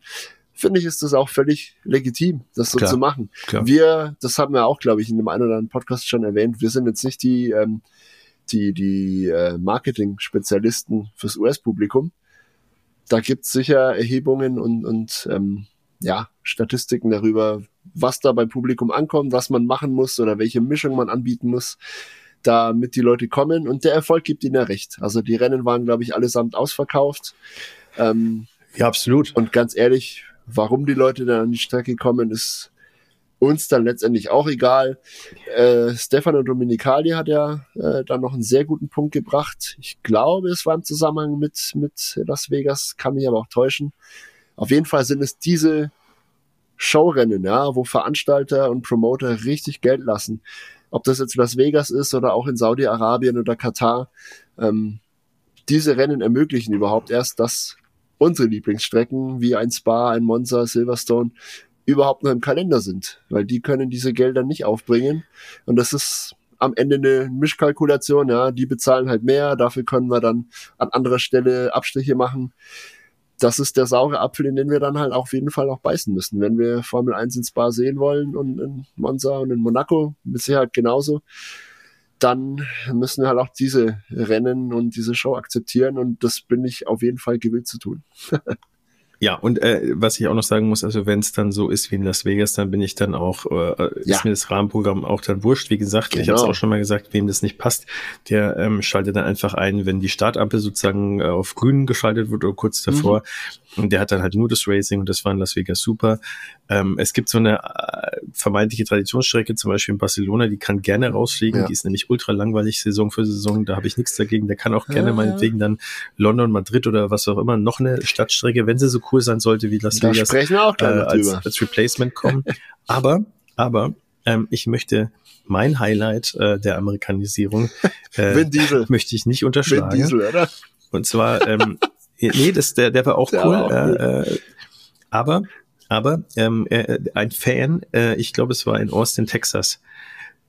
finde ich, ist das auch völlig legitim, das so klar, zu machen. Klar. Wir, das haben wir auch, glaube ich, in dem einen oder anderen Podcast schon erwähnt, wir sind jetzt nicht die, ähm, die, die äh, Marketing-Spezialisten fürs US-Publikum. Da gibt's sicher Erhebungen und, und ähm, ja, Statistiken darüber, was da beim Publikum ankommt, was man machen muss oder welche Mischung man anbieten muss, damit die Leute kommen. Und der Erfolg gibt ihnen ja recht. Also die Rennen waren, glaube ich, allesamt ausverkauft. Ähm, ja, absolut. Und ganz ehrlich, Warum die Leute dann an die Strecke kommen, ist uns dann letztendlich auch egal. Äh, Stefano Dominicali hat ja äh, dann noch einen sehr guten Punkt gebracht. Ich glaube, es war im Zusammenhang mit, mit Las Vegas, kann mich aber auch täuschen. Auf jeden Fall sind es diese Showrennen, ja, wo Veranstalter und Promoter richtig Geld lassen. Ob das jetzt Las Vegas ist oder auch in Saudi-Arabien oder Katar. Ähm, diese Rennen ermöglichen überhaupt erst, dass unsere Lieblingsstrecken wie ein Spa, ein Monza, Silverstone überhaupt noch im Kalender sind, weil die können diese Gelder nicht aufbringen und das ist am Ende eine Mischkalkulation, ja, die bezahlen halt mehr, dafür können wir dann an anderer Stelle Abstriche machen. Das ist der saure Apfel, in den wir dann halt auf jeden Fall auch beißen müssen. Wenn wir Formel 1 in Spa sehen wollen und in Monza und in Monaco, mit Sicherheit genauso, dann müssen wir halt auch diese Rennen und diese Show akzeptieren und das bin ich auf jeden Fall gewillt zu tun. Ja, und äh, was ich auch noch sagen muss, also wenn es dann so ist wie in Las Vegas, dann bin ich dann auch, äh, ja. ist mir das Rahmenprogramm auch dann wurscht. Wie gesagt, genau. ich habe es auch schon mal gesagt, wem das nicht passt, der ähm, schaltet dann einfach ein, wenn die Startampel sozusagen äh, auf grün geschaltet wird oder kurz davor. Mhm. Und der hat dann halt nur das Racing und das war in Las Vegas super. Ähm, es gibt so eine äh, vermeintliche Traditionsstrecke, zum Beispiel in Barcelona, die kann gerne rausfliegen. Ja. Die ist nämlich ultra langweilig Saison für Saison. Da habe ich nichts dagegen. Der kann auch gerne ja, meinetwegen dann London, Madrid oder was auch immer noch eine Stadtstrecke, wenn sie so cool sein sollte wie Las da Vegas, sprechen wir auch äh, als, als Replacement kommen. aber, aber ähm, ich möchte mein Highlight äh, der Amerikanisierung äh, möchte ich nicht unterschlagen. Vin Diesel, oder? Und zwar ähm, nee, das, der, der war auch der cool. War auch cool. Äh, aber, aber ähm, äh, ein Fan, äh, ich glaube, es war in Austin, Texas.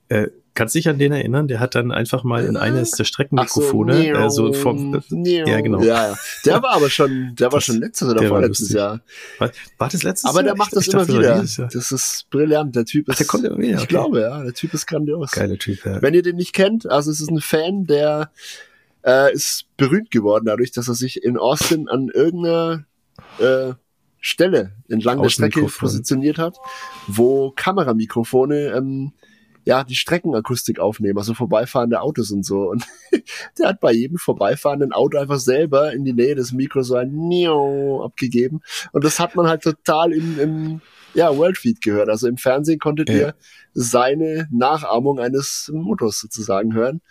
Äh, Kannst dich an den erinnern? Der hat dann einfach mal in eines der Streckenmikrofone so, äh, so vom ja genau. Ja, ja. Der war aber schon, der war schon letztes oder vorletztes Jahr. War, war das letztes aber Jahr? Aber der macht das ich immer wieder. Das ist brillant. Der Typ ist. der kommt immer wieder. Ich glaube, ja. Der Typ ist grandios. Geiler Typ. Ja. Wenn ihr den nicht kennt, also es ist ein Fan, der äh, ist berühmt geworden dadurch, dass er sich in Austin an irgendeiner äh, Stelle entlang der Strecke positioniert hat, wo Kameramikrofone ähm, ja die Streckenakustik aufnehmen, also vorbeifahrende Autos und so. Und der hat bei jedem vorbeifahrenden Auto einfach selber in die Nähe des Mikros so ein Niau abgegeben. Und das hat man halt total im, im ja, Worldfeed gehört. Also im Fernsehen konntet ja. ihr seine Nachahmung eines Motors sozusagen hören.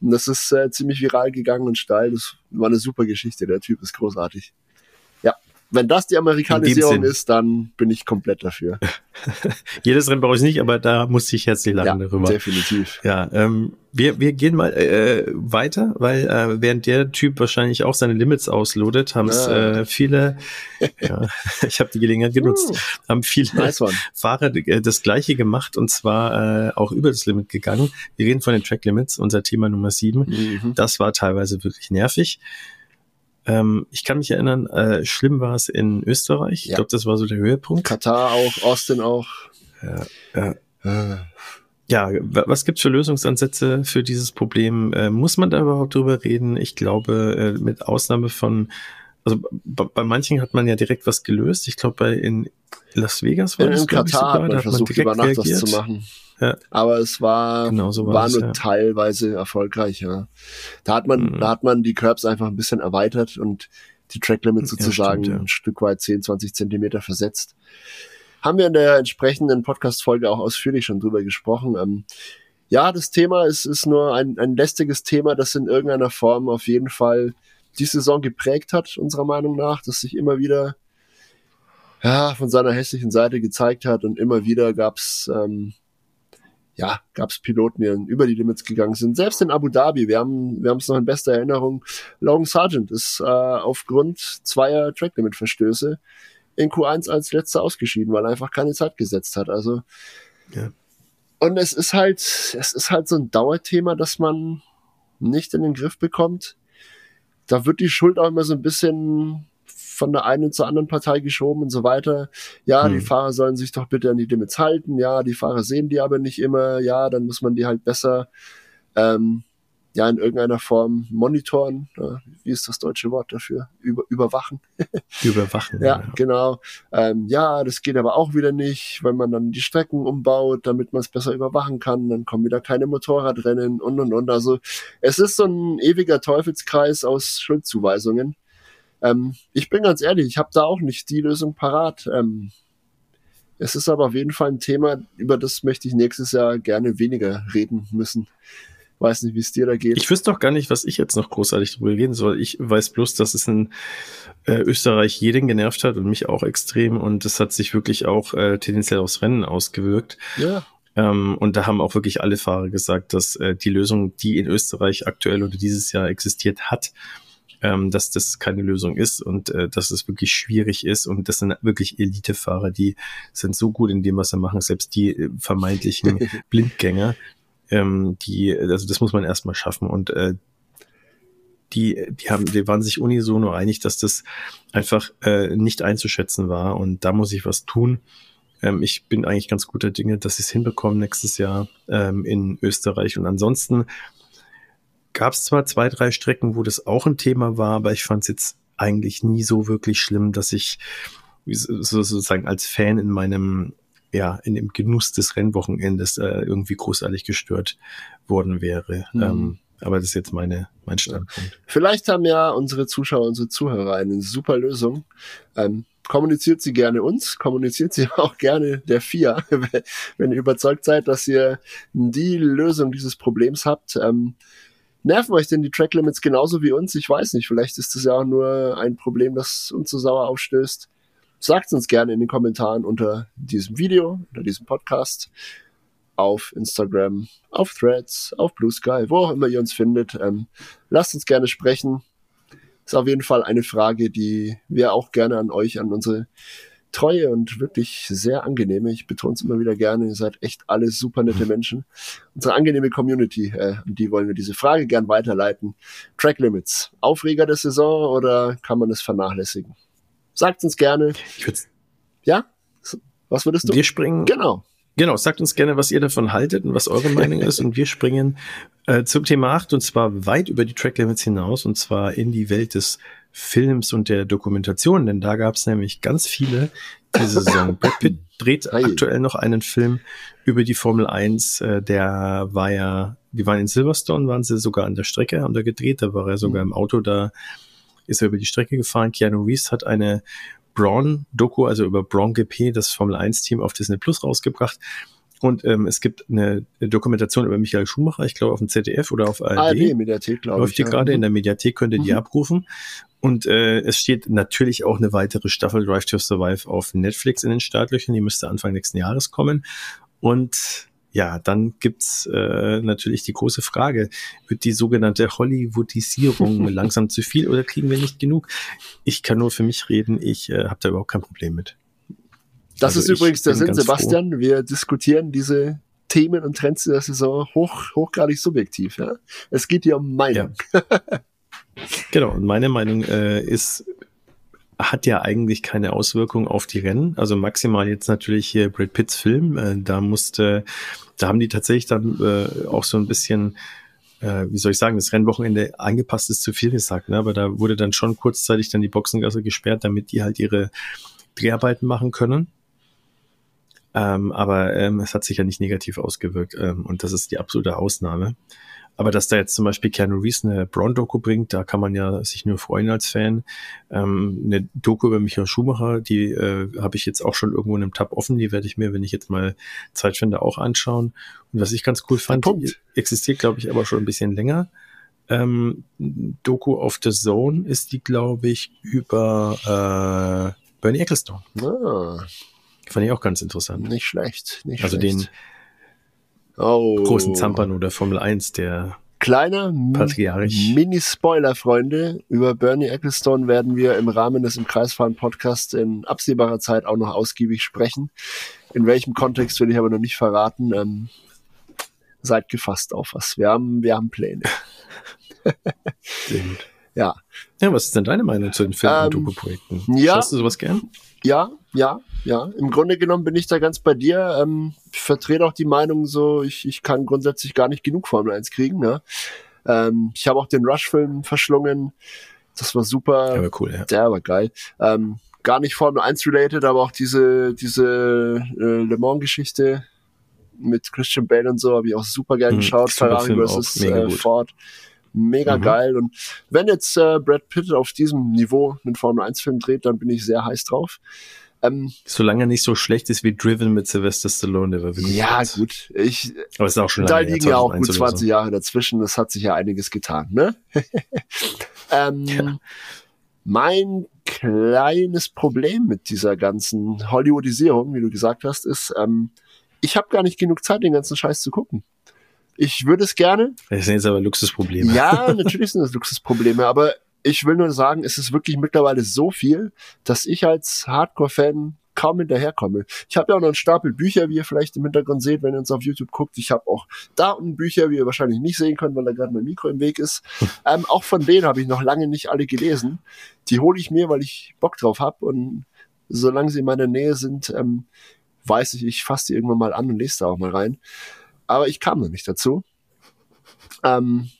Und das ist äh, ziemlich viral gegangen und steil. Das war eine super Geschichte. Der Typ ist großartig. Ja, wenn das die Amerikanisierung ist, dann bin ich komplett dafür. Jedes Rennen brauche ich nicht, aber da muss ich herzlich lachen ja, darüber. Definitiv. Ja, ähm, wir, wir gehen mal äh, weiter, weil äh, während der Typ wahrscheinlich auch seine Limits auslodet, haben es ja. äh, viele, ja, ich habe die Gelegenheit genutzt, uh, haben viele nice Fahrer äh, das gleiche gemacht und zwar äh, auch über das Limit gegangen. Wir reden von den Track Limits, unser Thema Nummer sieben. Mhm. Das war teilweise wirklich nervig. Ähm, ich kann mich erinnern, äh, schlimm war es in Österreich. Ja. Ich glaube, das war so der Höhepunkt. Katar auch, Austin auch. Ja, ja. Ah. ja was gibt's für Lösungsansätze für dieses Problem? Äh, muss man da überhaupt drüber reden? Ich glaube, äh, mit Ausnahme von also bei, manchen hat man ja direkt was gelöst. Ich glaube, bei in Las Vegas war in, das, in Katar sogar, hat man, da hat man direkt über Nacht reagiert. was zu machen. Ja. Aber es war, genau so war, war nur ja. teilweise erfolgreich, ja. Da hat man, mhm. da hat man die Curbs einfach ein bisschen erweitert und die Track Limit sozusagen ja, stimmt, ein Stück weit 10, 20 Zentimeter versetzt. Haben wir in der entsprechenden Podcast-Folge auch ausführlich schon drüber gesprochen. Ähm, ja, das Thema ist, ist nur ein, ein lästiges Thema, das in irgendeiner Form auf jeden Fall die Saison geprägt hat, unserer Meinung nach, das sich immer wieder ja, von seiner hässlichen Seite gezeigt hat und immer wieder gab's ähm, ja, gab's Piloten, die über die Limits gegangen sind. Selbst in Abu Dhabi, wir haben wir haben es noch in bester Erinnerung, Logan Sargent ist äh, aufgrund zweier Track-Limit-Verstöße in Q1 als letzter ausgeschieden, weil er einfach keine Zeit gesetzt hat. Also ja. und es ist halt, es ist halt so ein Dauerthema, dass man nicht in den Griff bekommt. Da wird die Schuld auch immer so ein bisschen von der einen zur anderen Partei geschoben und so weiter. Ja, hm. die Fahrer sollen sich doch bitte an die Limits halten. Ja, die Fahrer sehen die aber nicht immer. Ja, dann muss man die halt besser ähm, ja in irgendeiner Form monitoren. Ja, wie ist das deutsche Wort dafür? Über, überwachen. Überwachen. ja, ja, genau. Ähm, ja, das geht aber auch wieder nicht, wenn man dann die Strecken umbaut, damit man es besser überwachen kann. Dann kommen wieder keine Motorradrennen und und und. Also es ist so ein ewiger Teufelskreis aus Schuldzuweisungen. Ähm, ich bin ganz ehrlich, ich habe da auch nicht die Lösung parat. Ähm, es ist aber auf jeden Fall ein Thema, über das möchte ich nächstes Jahr gerne weniger reden müssen. Weiß nicht, wie es dir da geht. Ich wüsste doch gar nicht, was ich jetzt noch großartig drüber reden soll. Ich weiß bloß, dass es in äh, Österreich jeden genervt hat und mich auch extrem und es hat sich wirklich auch äh, tendenziell aufs Rennen ausgewirkt. Ja. Ähm, und da haben auch wirklich alle Fahrer gesagt, dass äh, die Lösung, die in Österreich aktuell oder dieses Jahr existiert hat, ähm, dass das keine Lösung ist und äh, dass es wirklich schwierig ist. Und das sind wirklich Elitefahrer, die sind so gut in dem, was sie machen, selbst die äh, vermeintlichen Blindgänger, ähm, die, also das muss man erstmal schaffen. Und äh, die, die haben, die waren sich unisono einig, dass das einfach äh, nicht einzuschätzen war. Und da muss ich was tun. Ähm, ich bin eigentlich ganz guter Dinge, dass sie es hinbekommen nächstes Jahr ähm, in Österreich. Und ansonsten gab es zwar zwei, drei Strecken, wo das auch ein Thema war, aber ich fand es jetzt eigentlich nie so wirklich schlimm, dass ich sozusagen als Fan in meinem ja, in dem Genuss des Rennwochenendes äh, irgendwie großartig gestört worden wäre. Mhm. Ähm, aber das ist jetzt meine, mein Standpunkt. Vielleicht haben ja unsere Zuschauer, unsere Zuhörer eine super Lösung. Ähm, kommuniziert sie gerne uns, kommuniziert sie auch gerne der FIA, wenn ihr überzeugt seid, dass ihr die Lösung dieses Problems habt. Ähm, nerven euch denn die Track Limits genauso wie uns? Ich weiß nicht. Vielleicht ist das ja auch nur ein Problem, das uns so sauer aufstößt. Sagt uns gerne in den Kommentaren unter diesem Video, unter diesem Podcast, auf Instagram, auf Threads, auf Blue Sky, wo auch immer ihr uns findet. Ähm, lasst uns gerne sprechen. Ist auf jeden Fall eine Frage, die wir auch gerne an euch, an unsere treue und wirklich sehr angenehme, ich betone es immer wieder gerne, ihr seid echt alle super nette Menschen. Unsere angenehme Community, äh, die wollen wir diese Frage gern weiterleiten. Track Limits, Aufreger der Saison oder kann man das vernachlässigen? Sagt uns gerne. Ich ja? Was würdest du? Wir springen. Genau. Genau, sagt uns gerne, was ihr davon haltet und was eure Meinung ist. Und wir springen äh, zum Thema 8 und zwar weit über die Track Limits hinaus und zwar in die Welt des Films und der Dokumentation, denn da gab es nämlich ganz viele diese Saison. Brad Pitt dreht Hi. aktuell noch einen Film über die Formel 1, äh, der war ja, die waren in Silverstone, waren sie sogar an der Strecke, haben da gedreht, da war er sogar mhm. im Auto, da ist er über die Strecke gefahren. Keanu Reeves hat eine Braun-Doku, also über Braun GP, das Formel 1-Team auf Disney Plus rausgebracht. Und ähm, es gibt eine Dokumentation über Michael Schumacher, ich glaube auf dem ZDF oder auf ARD. ARD Mediathek, glaube ich. Läuft die ja. gerade in der Mediathek, könnt ihr die mhm. abrufen. Und äh, es steht natürlich auch eine weitere Staffel Drive to Survive auf Netflix in den Startlöchern. Die müsste Anfang nächsten Jahres kommen. Und ja, dann gibt's äh, natürlich die große Frage, wird die sogenannte Hollywoodisierung langsam zu viel oder kriegen wir nicht genug? Ich kann nur für mich reden, ich äh, habe da überhaupt kein Problem mit. Das also ist übrigens der Sinn, Sebastian. Froh. Wir diskutieren diese Themen und Trends der Saison hoch, hochgradig subjektiv. Ja? Es geht hier um Meinung. Ja. genau, und meine Meinung äh, ist, hat ja eigentlich keine Auswirkung auf die Rennen. Also maximal jetzt natürlich hier Brad Pitts Film. Äh, da musste, da haben die tatsächlich dann äh, auch so ein bisschen äh, wie soll ich sagen, das Rennwochenende angepasst ist zu viel gesagt, ne? aber da wurde dann schon kurzzeitig dann die Boxengasse gesperrt, damit die halt ihre Dreharbeiten machen können. Ähm, aber ähm, es hat sich ja nicht negativ ausgewirkt ähm, und das ist die absolute Ausnahme. Aber dass da jetzt zum Beispiel Keanu Reeves eine Brown-Doku bringt, da kann man ja sich nur freuen als Fan. Ähm, eine Doku über Michael Schumacher, die äh, habe ich jetzt auch schon irgendwo in einem Tab offen. Die werde ich mir, wenn ich jetzt mal Zeit finde, auch anschauen. Und was ich ganz cool fand, existiert, glaube ich, aber schon ein bisschen länger. Ähm, Doku of the Zone ist die, glaube ich, über äh, Bernie Ecclestone. Ah. Fand ich auch ganz interessant. Nicht schlecht. Nicht also schlecht. den Oh. Großen Zampano der Formel 1, der Kleiner Mini-Spoiler, Freunde. Über Bernie Ecclestone werden wir im Rahmen des Im Kreisfahren Podcasts in absehbarer Zeit auch noch ausgiebig sprechen. In welchem Kontext will ich aber noch nicht verraten. Ähm, seid gefasst auf was. Wir haben, wir haben Pläne. Ja. Ja, was ist denn deine Meinung zu den Film- und ähm, Doku-Projekten? Ja. Schaust du sowas gern? Ja, ja, ja. Im Grunde genommen bin ich da ganz bei dir. Ähm, ich vertrete auch die Meinung so, ich, ich kann grundsätzlich gar nicht genug Formel 1 kriegen. Ne? Ähm, ich habe auch den Rush-Film verschlungen. Das war super. Der war cool, ja. Der war geil. Ähm, gar nicht Formel 1 related, aber auch diese, diese äh, Le Mans-Geschichte mit Christian Bale und so habe ich auch super gern hm, geschaut. Ferrari versus äh, Ford mega mhm. geil. Und wenn jetzt äh, Brad Pitt auf diesem Niveau einen Formel-1-Film dreht, dann bin ich sehr heiß drauf. Ähm, Solange er nicht so schlecht ist wie Driven mit Sylvester Stallone, der war wirklich Ja, gut. gut. Ich, Aber ist auch schon da liegen ja auch gut 20 so. Jahre dazwischen. Das hat sich ja einiges getan, ne? ähm, ja. Mein kleines Problem mit dieser ganzen Hollywoodisierung, wie du gesagt hast, ist, ähm, ich habe gar nicht genug Zeit, den ganzen Scheiß zu gucken. Ich würde es gerne. Das sind jetzt aber Luxusprobleme. Ja, natürlich sind das Luxusprobleme, aber ich will nur sagen, es ist wirklich mittlerweile so viel, dass ich als Hardcore-Fan kaum hinterherkomme. Ich habe ja auch noch einen Stapel Bücher, wie ihr vielleicht im Hintergrund seht, wenn ihr uns auf YouTube guckt. Ich habe auch da unten Bücher, wie ihr wahrscheinlich nicht sehen könnt, weil da gerade mein Mikro im Weg ist. ähm, auch von denen habe ich noch lange nicht alle gelesen. Die hole ich mir, weil ich Bock drauf habe und solange sie in meiner Nähe sind, ähm, weiß ich, ich fasse die irgendwann mal an und lese da auch mal rein aber ich kam noch nicht dazu. Ähm,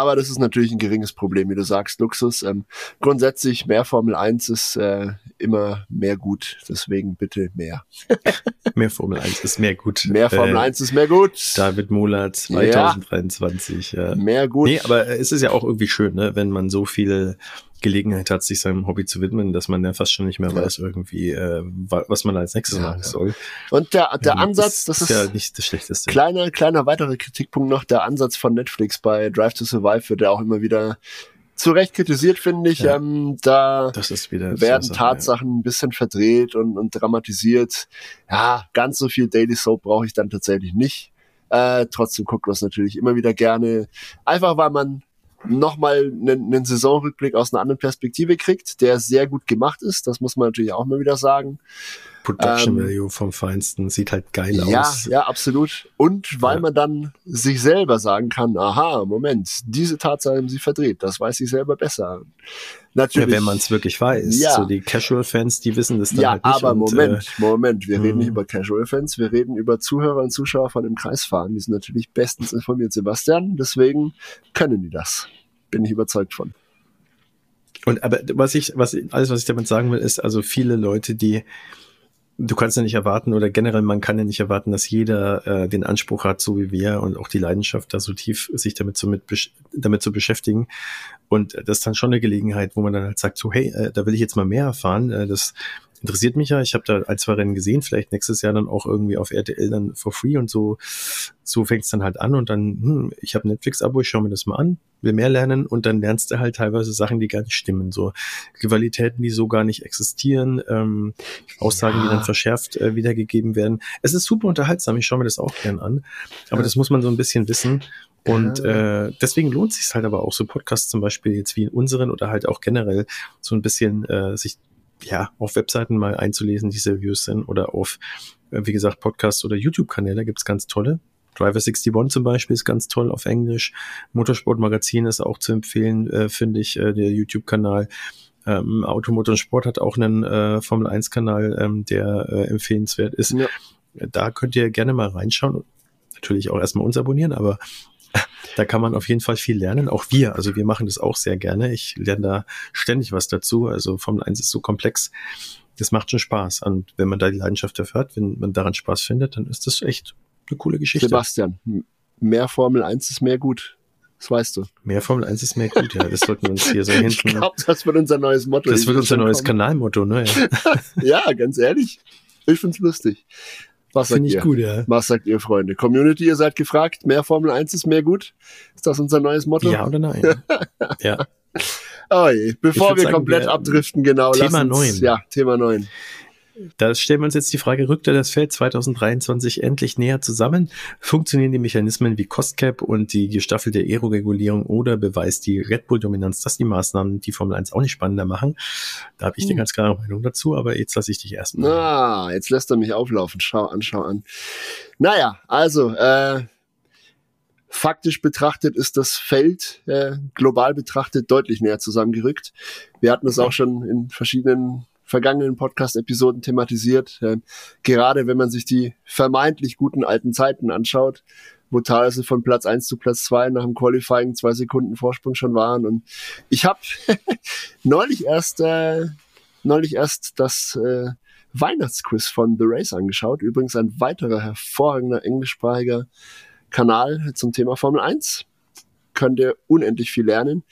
aber das ist natürlich ein geringes Problem, wie du sagst, Luxus. Ähm, grundsätzlich mehr Formel 1 ist äh, immer mehr gut, deswegen bitte mehr. mehr Formel 1 ist mehr gut. Mehr Formel äh, 1 ist mehr gut. David Mola 2023. Ja. Mehr gut. Nee, aber es ist ja auch irgendwie schön, ne, wenn man so viele Gelegenheit hat, sich seinem Hobby zu widmen, dass man ja fast schon nicht mehr weiß, irgendwie, äh, was man als nächstes ja, machen soll. Und der, der Ansatz, das, das ist, ja nicht das Schlechteste. Kleiner, kleiner weiterer Kritikpunkt noch, der Ansatz von Netflix bei Drive to Survive wird ja auch immer wieder zu Recht kritisiert, finde ich. Ja, ähm, da werden so Tatsachen ja. ein bisschen verdreht und, und dramatisiert. Ja, ganz so viel Daily Soap brauche ich dann tatsächlich nicht. Äh, trotzdem guckt man es natürlich immer wieder gerne. Einfach weil man nochmal einen, einen Saisonrückblick aus einer anderen Perspektive kriegt, der sehr gut gemacht ist. Das muss man natürlich auch mal wieder sagen. Production ähm, Value vom Feinsten sieht halt geil ja, aus. Ja, absolut. Und weil ja. man dann sich selber sagen kann, aha, Moment, diese Tatsache haben sie verdreht, das weiß ich selber besser. Natürlich. Ja, wenn man es wirklich weiß. Ja. So die Casual-Fans, die wissen das dann ja, halt nicht. aber und, Moment, äh, Moment, wir reden nicht mhm. über Casual-Fans, wir reden über Zuhörer und Zuschauer von dem Kreisfahren. Die sind natürlich bestens informiert, Sebastian, deswegen können die das. Bin ich überzeugt von. Und aber was ich, was alles, was ich damit sagen will, ist also viele Leute, die du kannst ja nicht erwarten oder generell man kann ja nicht erwarten, dass jeder äh, den Anspruch hat, so wie wir und auch die Leidenschaft, da so tief sich damit zu, mit, damit zu beschäftigen. Und das ist dann schon eine Gelegenheit, wo man dann halt sagt, so hey, äh, da will ich jetzt mal mehr erfahren. Äh, das interessiert mich ja. Ich habe da ein, zwei Rennen gesehen, vielleicht nächstes Jahr dann auch irgendwie auf RTL dann for free und so. So fängt es dann halt an und dann, hm, ich habe Netflix-Abo, ich schaue mir das mal an, will mehr lernen und dann lernst du halt teilweise Sachen, die gar nicht stimmen. So Rivalitäten, die so gar nicht existieren, ähm, Aussagen, ja. die dann verschärft äh, wiedergegeben werden. Es ist super unterhaltsam, ich schaue mir das auch gern an. Aber ja. das muss man so ein bisschen wissen. Und äh, deswegen lohnt sich halt aber auch so Podcasts zum Beispiel jetzt wie in unseren oder halt auch generell so ein bisschen äh, sich ja, auf Webseiten mal einzulesen, die seriös sind oder auf, äh, wie gesagt, Podcasts oder YouTube-Kanäle gibt's ganz tolle. Driver 61 zum Beispiel ist ganz toll auf Englisch. Motorsport Magazin ist auch zu empfehlen, äh, finde ich, äh, der YouTube-Kanal. Ähm, Automotor und Sport hat auch einen äh, Formel 1-Kanal, ähm, der äh, empfehlenswert ist. Ja. Da könnt ihr gerne mal reinschauen. Natürlich auch erstmal uns abonnieren, aber Da kann man auf jeden Fall viel lernen. Auch wir, also wir machen das auch sehr gerne. Ich lerne da ständig was dazu. Also Formel 1 ist so komplex. Das macht schon Spaß. Und wenn man da die Leidenschaft dafür hat, wenn man daran Spaß findet, dann ist das echt eine coole Geschichte. Sebastian, mehr Formel 1 ist mehr gut. Das weißt du. Mehr Formel 1 ist mehr gut, ja. Das sollten wir uns hier so hinten. Ich glaube, das wird unser neues Motto. Das wird unser neues Kanalmotto, ne? Ja. ja, ganz ehrlich. Ich find's lustig. Was sagt ich ihr? gut, ja. Was sagt ihr, Freunde? Community, ihr seid gefragt, mehr Formel 1 ist mehr gut? Ist das unser neues Motto? Ja oder nein? ja. Oh je. Bevor wir sagen, komplett wir, abdriften, genau. Thema 9. Ja, Thema 9. Da stellen wir uns jetzt die Frage, rückt er das Feld 2023 endlich näher zusammen? Funktionieren die Mechanismen wie Cost Cap und die gestaffelte Aero-Regulierung oder beweist die Red Bull-Dominanz, dass die Maßnahmen die Formel 1 auch nicht spannender machen? Da habe ich eine hm. ganz klare Meinung dazu, aber jetzt lasse ich dich erstmal. Ah, jetzt lässt er mich auflaufen. Schau an, schau an. Naja, also, äh, Faktisch betrachtet ist das Feld äh, global betrachtet deutlich näher zusammengerückt. Wir hatten es auch schon in verschiedenen vergangenen Podcast-Episoden thematisiert. Äh, gerade wenn man sich die vermeintlich guten alten Zeiten anschaut, wo teilweise von Platz eins zu Platz zwei nach dem Qualifying zwei Sekunden Vorsprung schon waren. Und ich habe neulich erst äh, neulich erst das äh, Weihnachtsquiz von The Race angeschaut. Übrigens ein weiterer hervorragender englischsprachiger Kanal zum Thema Formel 1. Könnt ihr unendlich viel lernen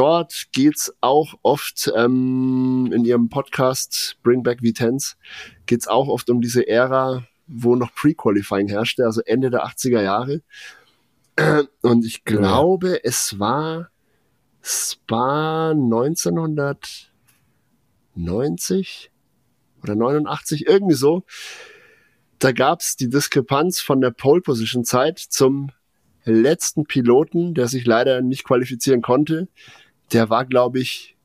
dort geht's auch oft ähm, in ihrem Podcast Bring Back V10s geht's auch oft um diese Ära, wo noch Pre-Qualifying herrschte, also Ende der 80er Jahre. Und ich glaube, ja. es war Spa 1990 oder 89, irgendwie so. Da gab's die Diskrepanz von der Pole Position Zeit zum letzten Piloten, der sich leider nicht qualifizieren konnte. Der war, glaube ich,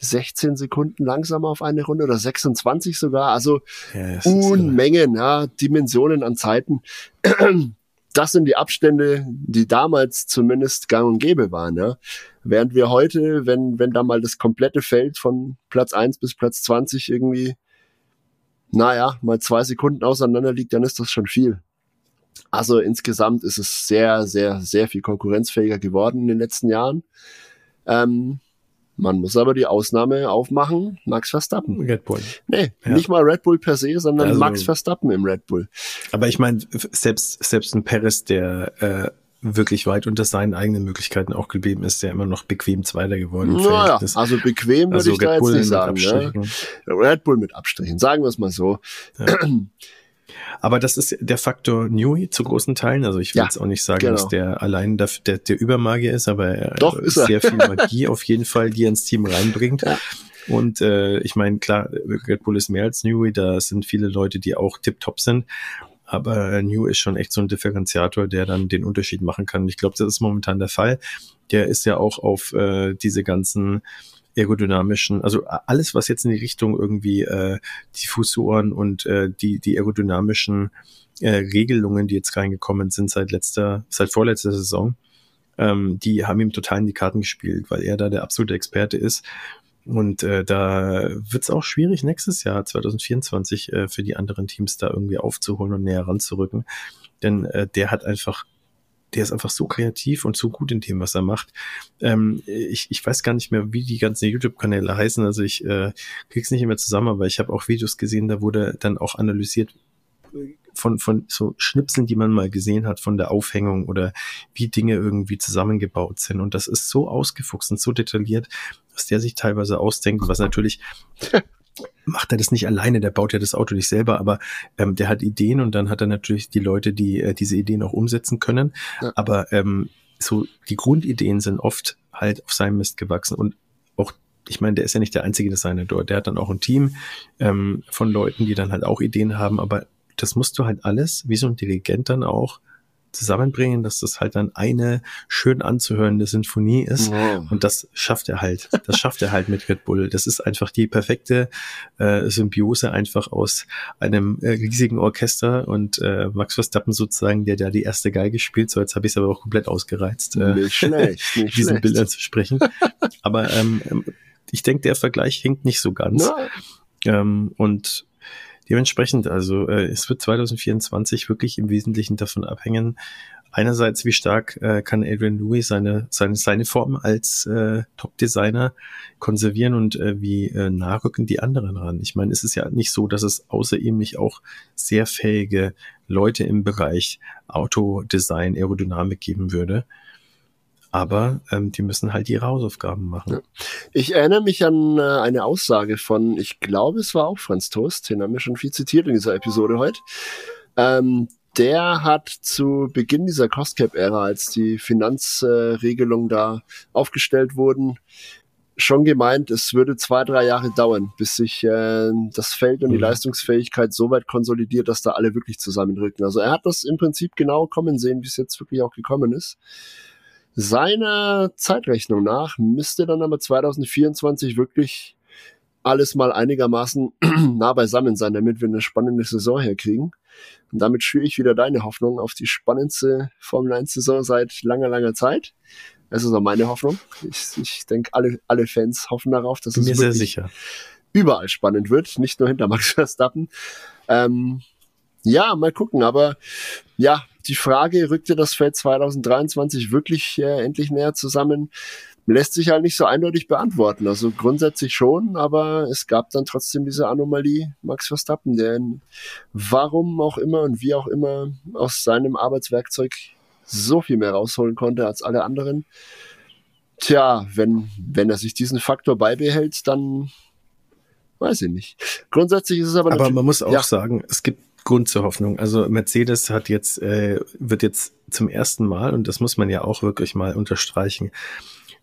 16 Sekunden langsamer auf eine Runde oder 26 sogar. Also ja, Unmengen, ja, Dimensionen an Zeiten. Das sind die Abstände, die damals zumindest gang und gäbe waren. Ja. Während wir heute, wenn, wenn da mal das komplette Feld von Platz 1 bis Platz 20 irgendwie, naja, mal zwei Sekunden auseinander liegt, dann ist das schon viel. Also insgesamt ist es sehr, sehr, sehr viel konkurrenzfähiger geworden in den letzten Jahren. Ähm, man muss aber die Ausnahme aufmachen, Max Verstappen. Red Bull. Nee, ja. nicht mal Red Bull per se, sondern also, Max Verstappen im Red Bull. Aber ich meine, selbst, selbst ein Paris, der äh, wirklich weit unter seinen eigenen Möglichkeiten auch geblieben ist, der immer noch bequem Zweiter geworden. Naja, also bequem würde also ich Red da Bull jetzt nicht sagen. Ne? Red Bull mit Abstrichen, sagen wir es mal so. Ja. Aber das ist der Faktor Newey zu großen Teilen. Also ich will ja, jetzt auch nicht sagen, genau. dass der allein der, der, der Übermagier ist, aber er Doch, ist er. sehr viel Magie auf jeden Fall, die er ins Team reinbringt. Ja. Und äh, ich meine, klar, Red Bull ist mehr als Newey, da sind viele Leute, die auch tip-top sind. Aber New ist schon echt so ein Differenziator, der dann den Unterschied machen kann. Ich glaube, das ist momentan der Fall. Der ist ja auch auf äh, diese ganzen aerodynamischen, also alles, was jetzt in die Richtung irgendwie äh, Diffusoren und äh, die, die aerodynamischen äh, Regelungen, die jetzt reingekommen sind seit letzter, seit vorletzter Saison, ähm, die haben ihm total in die Karten gespielt, weil er da der absolute Experte ist. Und äh, da wird es auch schwierig, nächstes Jahr 2024 äh, für die anderen Teams da irgendwie aufzuholen und näher ranzurücken. Denn äh, der hat einfach der ist einfach so kreativ und so gut in dem, was er macht. Ähm, ich, ich weiß gar nicht mehr, wie die ganzen YouTube-Kanäle heißen. Also ich äh, krieg's nicht mehr zusammen, aber ich habe auch Videos gesehen, da wurde dann auch analysiert von, von so Schnipseln, die man mal gesehen hat von der Aufhängung oder wie Dinge irgendwie zusammengebaut sind. Und das ist so ausgefuchst und so detailliert, dass der sich teilweise ausdenkt, was natürlich macht er das nicht alleine, der baut ja das Auto nicht selber, aber ähm, der hat Ideen und dann hat er natürlich die Leute, die äh, diese Ideen auch umsetzen können. Ja. Aber ähm, so die Grundideen sind oft halt auf seinem Mist gewachsen und auch ich meine, der ist ja nicht der einzige Designer dort. Der hat dann auch ein Team ähm, von Leuten, die dann halt auch Ideen haben, aber das musst du halt alles, wie so ein Dirigent dann auch, zusammenbringen, dass das halt dann eine schön anzuhörende Sinfonie ist. Wow. Und das schafft er halt. Das schafft er halt mit Red Bull. Das ist einfach die perfekte äh, Symbiose einfach aus einem äh, riesigen Orchester und äh, Max Verstappen sozusagen, der da die erste Geige spielt. So, jetzt habe ich es aber auch komplett ausgereizt, äh, nicht schlecht, nicht diesen schlecht. Bildern zu sprechen. Aber ähm, ähm, ich denke, der Vergleich hinkt nicht so ganz. Ähm, und Dementsprechend, also äh, es wird 2024 wirklich im Wesentlichen davon abhängen, einerseits, wie stark äh, kann Adrian Louis seine, seine, seine Form als äh, Top-Designer konservieren und äh, wie äh, nah rücken die anderen ran? Ich meine, es ist ja nicht so, dass es außer ihm nicht auch sehr fähige Leute im Bereich Autodesign, Aerodynamik geben würde. Aber ähm, die müssen halt ihre Hausaufgaben machen. Ja. Ich erinnere mich an äh, eine Aussage von, ich glaube, es war auch Franz Toast, den haben wir schon viel zitiert in dieser Episode heute. Ähm, der hat zu Beginn dieser Cost-Cap-Ära, als die Finanzregelungen da aufgestellt wurden, schon gemeint, es würde zwei, drei Jahre dauern, bis sich äh, das Feld und die mhm. Leistungsfähigkeit so weit konsolidiert, dass da alle wirklich zusammenrücken. Also er hat das im Prinzip genau kommen sehen, wie es jetzt wirklich auch gekommen ist. Seiner Zeitrechnung nach müsste dann aber 2024 wirklich alles mal einigermaßen nah beisammen sein, damit wir eine spannende Saison herkriegen. Und damit schüre ich wieder deine Hoffnung auf die spannendste Formel 1 Saison seit langer, langer Zeit. Das ist auch meine Hoffnung. Ich, ich denke, alle, alle Fans hoffen darauf, dass Bin es mir sicher. überall spannend wird, nicht nur hinter Max Verstappen. Ähm, ja, mal gucken. Aber ja, die Frage, rückte das Feld 2023 wirklich äh, endlich näher zusammen? lässt sich halt nicht so eindeutig beantworten. Also grundsätzlich schon, aber es gab dann trotzdem diese Anomalie Max Verstappen, der warum auch immer und wie auch immer aus seinem Arbeitswerkzeug so viel mehr rausholen konnte als alle anderen. Tja, wenn, wenn er sich diesen Faktor beibehält, dann weiß ich nicht. Grundsätzlich ist es aber. Aber man muss auch ja. sagen, es gibt Grund zur Hoffnung. Also Mercedes hat jetzt, äh, wird jetzt zum ersten Mal, und das muss man ja auch wirklich mal unterstreichen,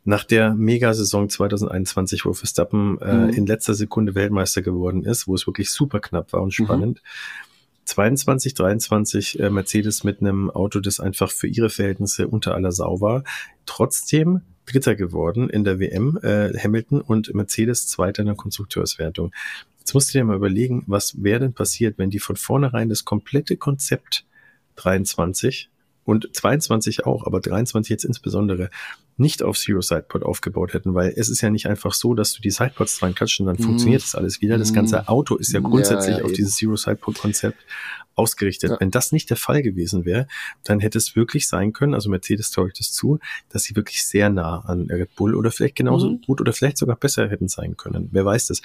nach der Megasaison 2021, wo Verstappen äh, mhm. in letzter Sekunde Weltmeister geworden ist, wo es wirklich super knapp war und mhm. spannend. Mhm. 22, 23 äh, Mercedes mit einem Auto, das einfach für ihre Verhältnisse unter aller Sau war. Trotzdem Dritter geworden in der WM, äh, Hamilton und Mercedes Zweiter in der Konstrukteurswertung. Jetzt musst du dir mal überlegen, was wäre denn passiert, wenn die von vornherein das komplette Konzept 23 und 22 auch, aber 23 jetzt insbesondere nicht auf Zero Sidepod aufgebaut hätten, weil es ist ja nicht einfach so, dass du die Sidepods dran klatschst und dann mm. funktioniert das alles wieder. Das ganze mhm. Auto ist ja grundsätzlich ja, ja, auf dieses Zero Sidepod Konzept ausgerichtet. Ja. Wenn das nicht der Fall gewesen wäre, dann hätte es wirklich sein können, also Mercedes traue ich das zu, dass sie wirklich sehr nah an Red Bull oder vielleicht genauso mhm. gut oder vielleicht sogar besser hätten sein können. Wer weiß das?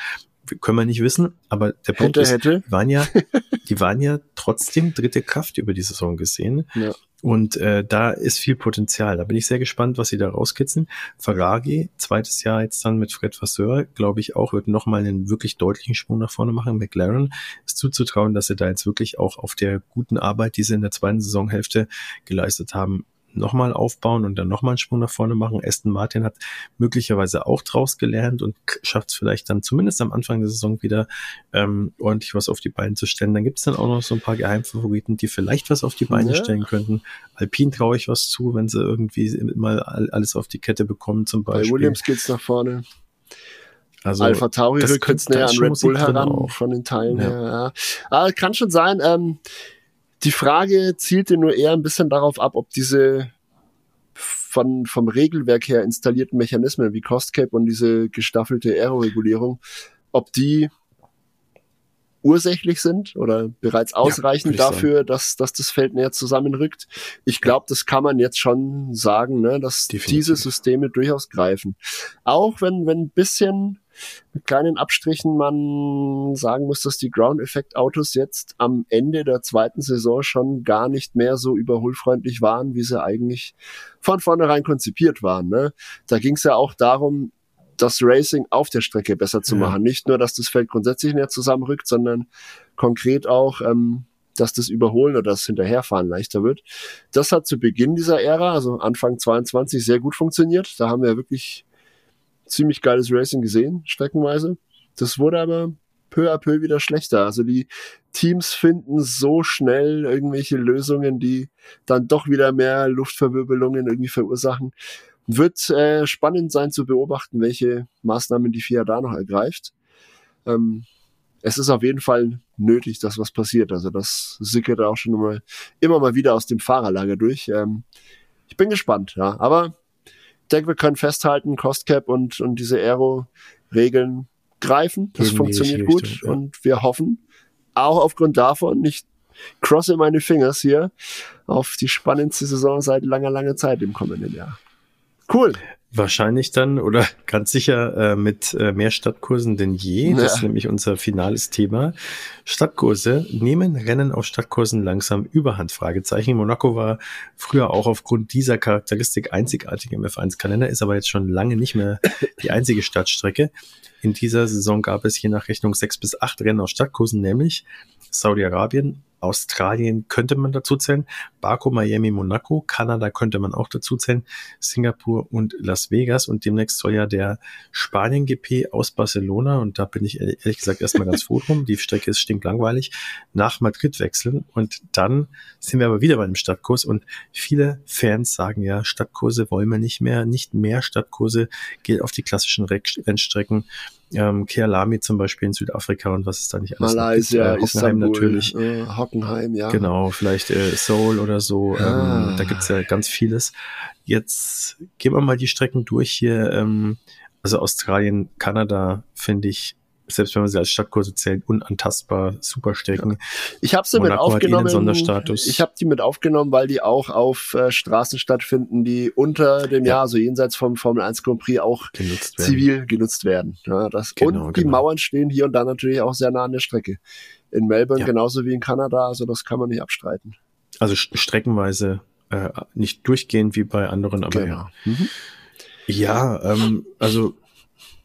Können wir nicht wissen, aber der Punkt hätte, ist, hätte. Die waren ja, die waren ja trotzdem dritte Kraft über die Saison gesehen. Ja. Und äh, da ist viel Potenzial. Da bin ich sehr gespannt, was sie da rauskitzeln. Ferrari, zweites Jahr jetzt dann mit Fred Vasseur, glaube ich auch, wird nochmal einen wirklich deutlichen Sprung nach vorne machen. McLaren ist zuzutrauen, dass sie da jetzt wirklich auch auf der guten Arbeit, die sie in der zweiten Saisonhälfte geleistet haben, nochmal aufbauen und dann nochmal einen Sprung nach vorne machen. Aston Martin hat möglicherweise auch draus gelernt und schafft es vielleicht dann zumindest am Anfang der Saison wieder ähm, ordentlich was auf die Beine zu stellen. Dann gibt es dann auch noch so ein paar Geheimfavoriten, die vielleicht was auf die Beine ja. stellen könnten. Alpine traue ich was zu, wenn sie irgendwie mal alles auf die Kette bekommen zum Beispiel. Bei Williams geht's nach vorne. Also Alpha Tauri rückt jetzt näher an Red Bull heran von den Teilen ja. her. Ja. Ah, kann schon sein. Ähm, die Frage zielte nur eher ein bisschen darauf ab, ob diese von, vom Regelwerk her installierten Mechanismen wie Cost Cap und diese gestaffelte Aero-Regulierung, ob die ursächlich sind oder bereits ausreichend ja, dafür, dass, dass das Feld näher zusammenrückt. Ich glaube, das kann man jetzt schon sagen, ne, dass Definitiv. diese Systeme durchaus greifen. Auch wenn, wenn ein bisschen mit kleinen Abstrichen man sagen muss, dass die Ground-Effekt-Autos jetzt am Ende der zweiten Saison schon gar nicht mehr so überholfreundlich waren, wie sie eigentlich von vornherein konzipiert waren. Ne? Da ging es ja auch darum, das Racing auf der Strecke besser zu ja. machen. Nicht nur, dass das Feld grundsätzlich näher zusammenrückt, sondern konkret auch, ähm, dass das Überholen oder das Hinterherfahren leichter wird. Das hat zu Beginn dieser Ära, also Anfang 22, sehr gut funktioniert. Da haben wir wirklich ziemlich geiles Racing gesehen, streckenweise. Das wurde aber peu à peu wieder schlechter. Also die Teams finden so schnell irgendwelche Lösungen, die dann doch wieder mehr Luftverwirbelungen irgendwie verursachen. Wird äh, spannend sein zu beobachten, welche Maßnahmen die FIA da noch ergreift. Ähm, es ist auf jeden Fall nötig, dass was passiert. Also das sickert auch schon mal immer mal wieder aus dem Fahrerlager durch. Ähm, ich bin gespannt, ja. Aber denke, wir können festhalten, Cost Cap und, und diese Aero-Regeln greifen. Das Gegen funktioniert gut Richtung, ja. und wir hoffen auch aufgrund davon, nicht crosse meine Fingers hier auf die spannendste Saison seit langer, langer Zeit im kommenden Jahr. Cool. Wahrscheinlich dann oder ganz sicher äh, mit äh, mehr Stadtkursen denn je. Das ist nämlich unser finales Thema. Stadtkurse nehmen Rennen auf Stadtkursen langsam überhand? Fragezeichen. Monaco war früher auch aufgrund dieser Charakteristik einzigartig im F1-Kalender, ist aber jetzt schon lange nicht mehr die einzige Stadtstrecke. In dieser Saison gab es je nach Rechnung sechs bis acht Rennen auf Stadtkursen, nämlich Saudi-Arabien, Australien könnte man dazu zählen, Baku, Miami, Monaco, Kanada könnte man auch dazu zählen, Singapur und Las Vegas. Und demnächst soll ja der Spanien-GP aus Barcelona und da bin ich ehrlich gesagt erstmal ganz froh drum, die Strecke ist stinklangweilig, nach Madrid wechseln. Und dann sind wir aber wieder bei einem Stadtkurs. Und viele Fans sagen ja, Stadtkurse wollen wir nicht mehr, nicht mehr Stadtkurse, geht auf die klassischen Rennstrecken ähm, Kealami zum Beispiel in Südafrika und was ist da nicht alles Malaysia, äh, Hockenheim Istanbul, natürlich. Äh, Hockenheim, ja. Genau, vielleicht äh, Seoul oder so. Ah. Ähm, da gibt's ja ganz vieles. Jetzt gehen wir mal die Strecken durch hier. Ähm, also Australien, Kanada finde ich selbst wenn man sie als Stadtkurse zählt, unantastbar, super Strecken. Ich habe sie mit aufgenommen. Sonderstatus. Ich habe die mit aufgenommen, weil die auch auf äh, Straßen stattfinden, die unter dem ja. Jahr, also jenseits vom Formel 1 Grand Prix auch genutzt zivil genutzt werden. Ja, das, genau, und die genau. Mauern stehen hier und da natürlich auch sehr nah an der Strecke. In Melbourne ja. genauso wie in Kanada, also das kann man nicht abstreiten. Also streckenweise äh, nicht durchgehend wie bei anderen, aber genau. ja. Mhm. Ja, ähm, also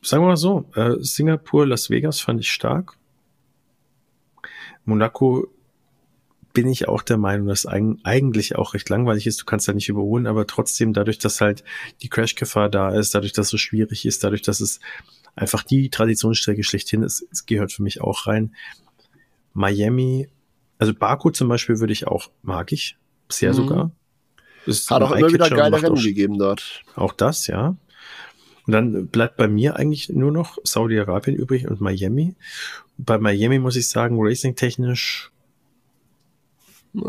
sagen wir mal so, äh, Singapur, Las Vegas fand ich stark. Monaco bin ich auch der Meinung, dass eigentlich auch recht langweilig ist. Du kannst da nicht überholen, aber trotzdem dadurch, dass halt die Crashgefahr da ist, dadurch, dass es so schwierig ist, dadurch, dass es einfach die Traditionsstrecke schlechthin ist, es gehört für mich auch rein. Miami, also Baku zum Beispiel würde ich auch, mag ich, sehr mhm. sogar. Ist Hat auch immer wieder geile Rennen gegeben dort. Auch das, ja. Und dann bleibt bei mir eigentlich nur noch Saudi-Arabien übrig und Miami. Bei Miami muss ich sagen, racing-technisch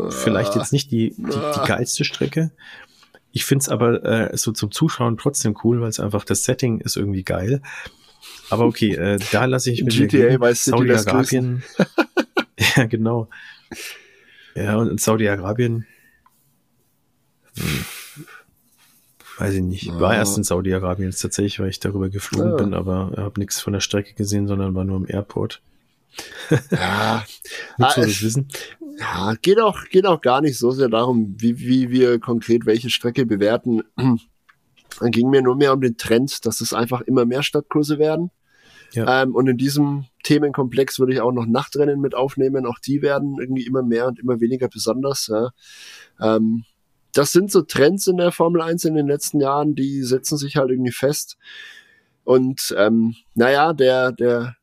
vielleicht jetzt nicht die, die, die geilste Strecke. Ich find's aber äh, so zum Zuschauen trotzdem cool, weil es einfach das Setting ist irgendwie geil. Aber okay, äh, da lasse ich mich GTA weiß Saudi-Arabien. ja, genau. Ja, und Saudi-Arabien. Hm weiß ich nicht. Ja. War erst in Saudi-Arabien jetzt tatsächlich, weil ich darüber geflogen ja. bin, aber habe nichts von der Strecke gesehen, sondern war nur im Airport. ja, ah, es, wissen. ja, geht auch, geht auch gar nicht so sehr darum, wie, wie wir konkret welche Strecke bewerten. Dann ging mir nur mehr um den Trend, dass es einfach immer mehr Stadtkurse werden. Ja. Ähm, und in diesem Themenkomplex würde ich auch noch Nachtrennen mit aufnehmen. Auch die werden irgendwie immer mehr und immer weniger besonders. Ja. Ähm, das sind so Trends in der Formel 1 in den letzten Jahren, die setzen sich halt irgendwie fest. Und ähm, naja, der, der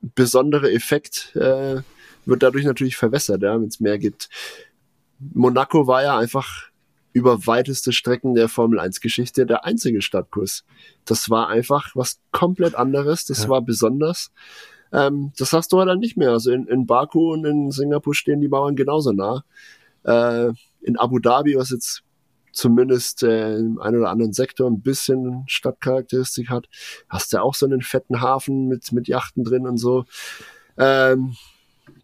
besondere Effekt äh, wird dadurch natürlich verwässert, ja, wenn es mehr gibt. Monaco war ja einfach über weiteste Strecken der Formel 1 Geschichte der einzige Stadtkurs. Das war einfach was komplett anderes, das ja. war besonders. Ähm, das hast du halt dann nicht mehr. Also in, in Baku und in Singapur stehen die Mauern genauso nah. Äh, in Abu Dhabi, was jetzt zumindest äh, im einen oder anderen Sektor ein bisschen Stadtcharakteristik hat, hast du auch so einen fetten Hafen mit, mit Yachten drin und so. Ähm,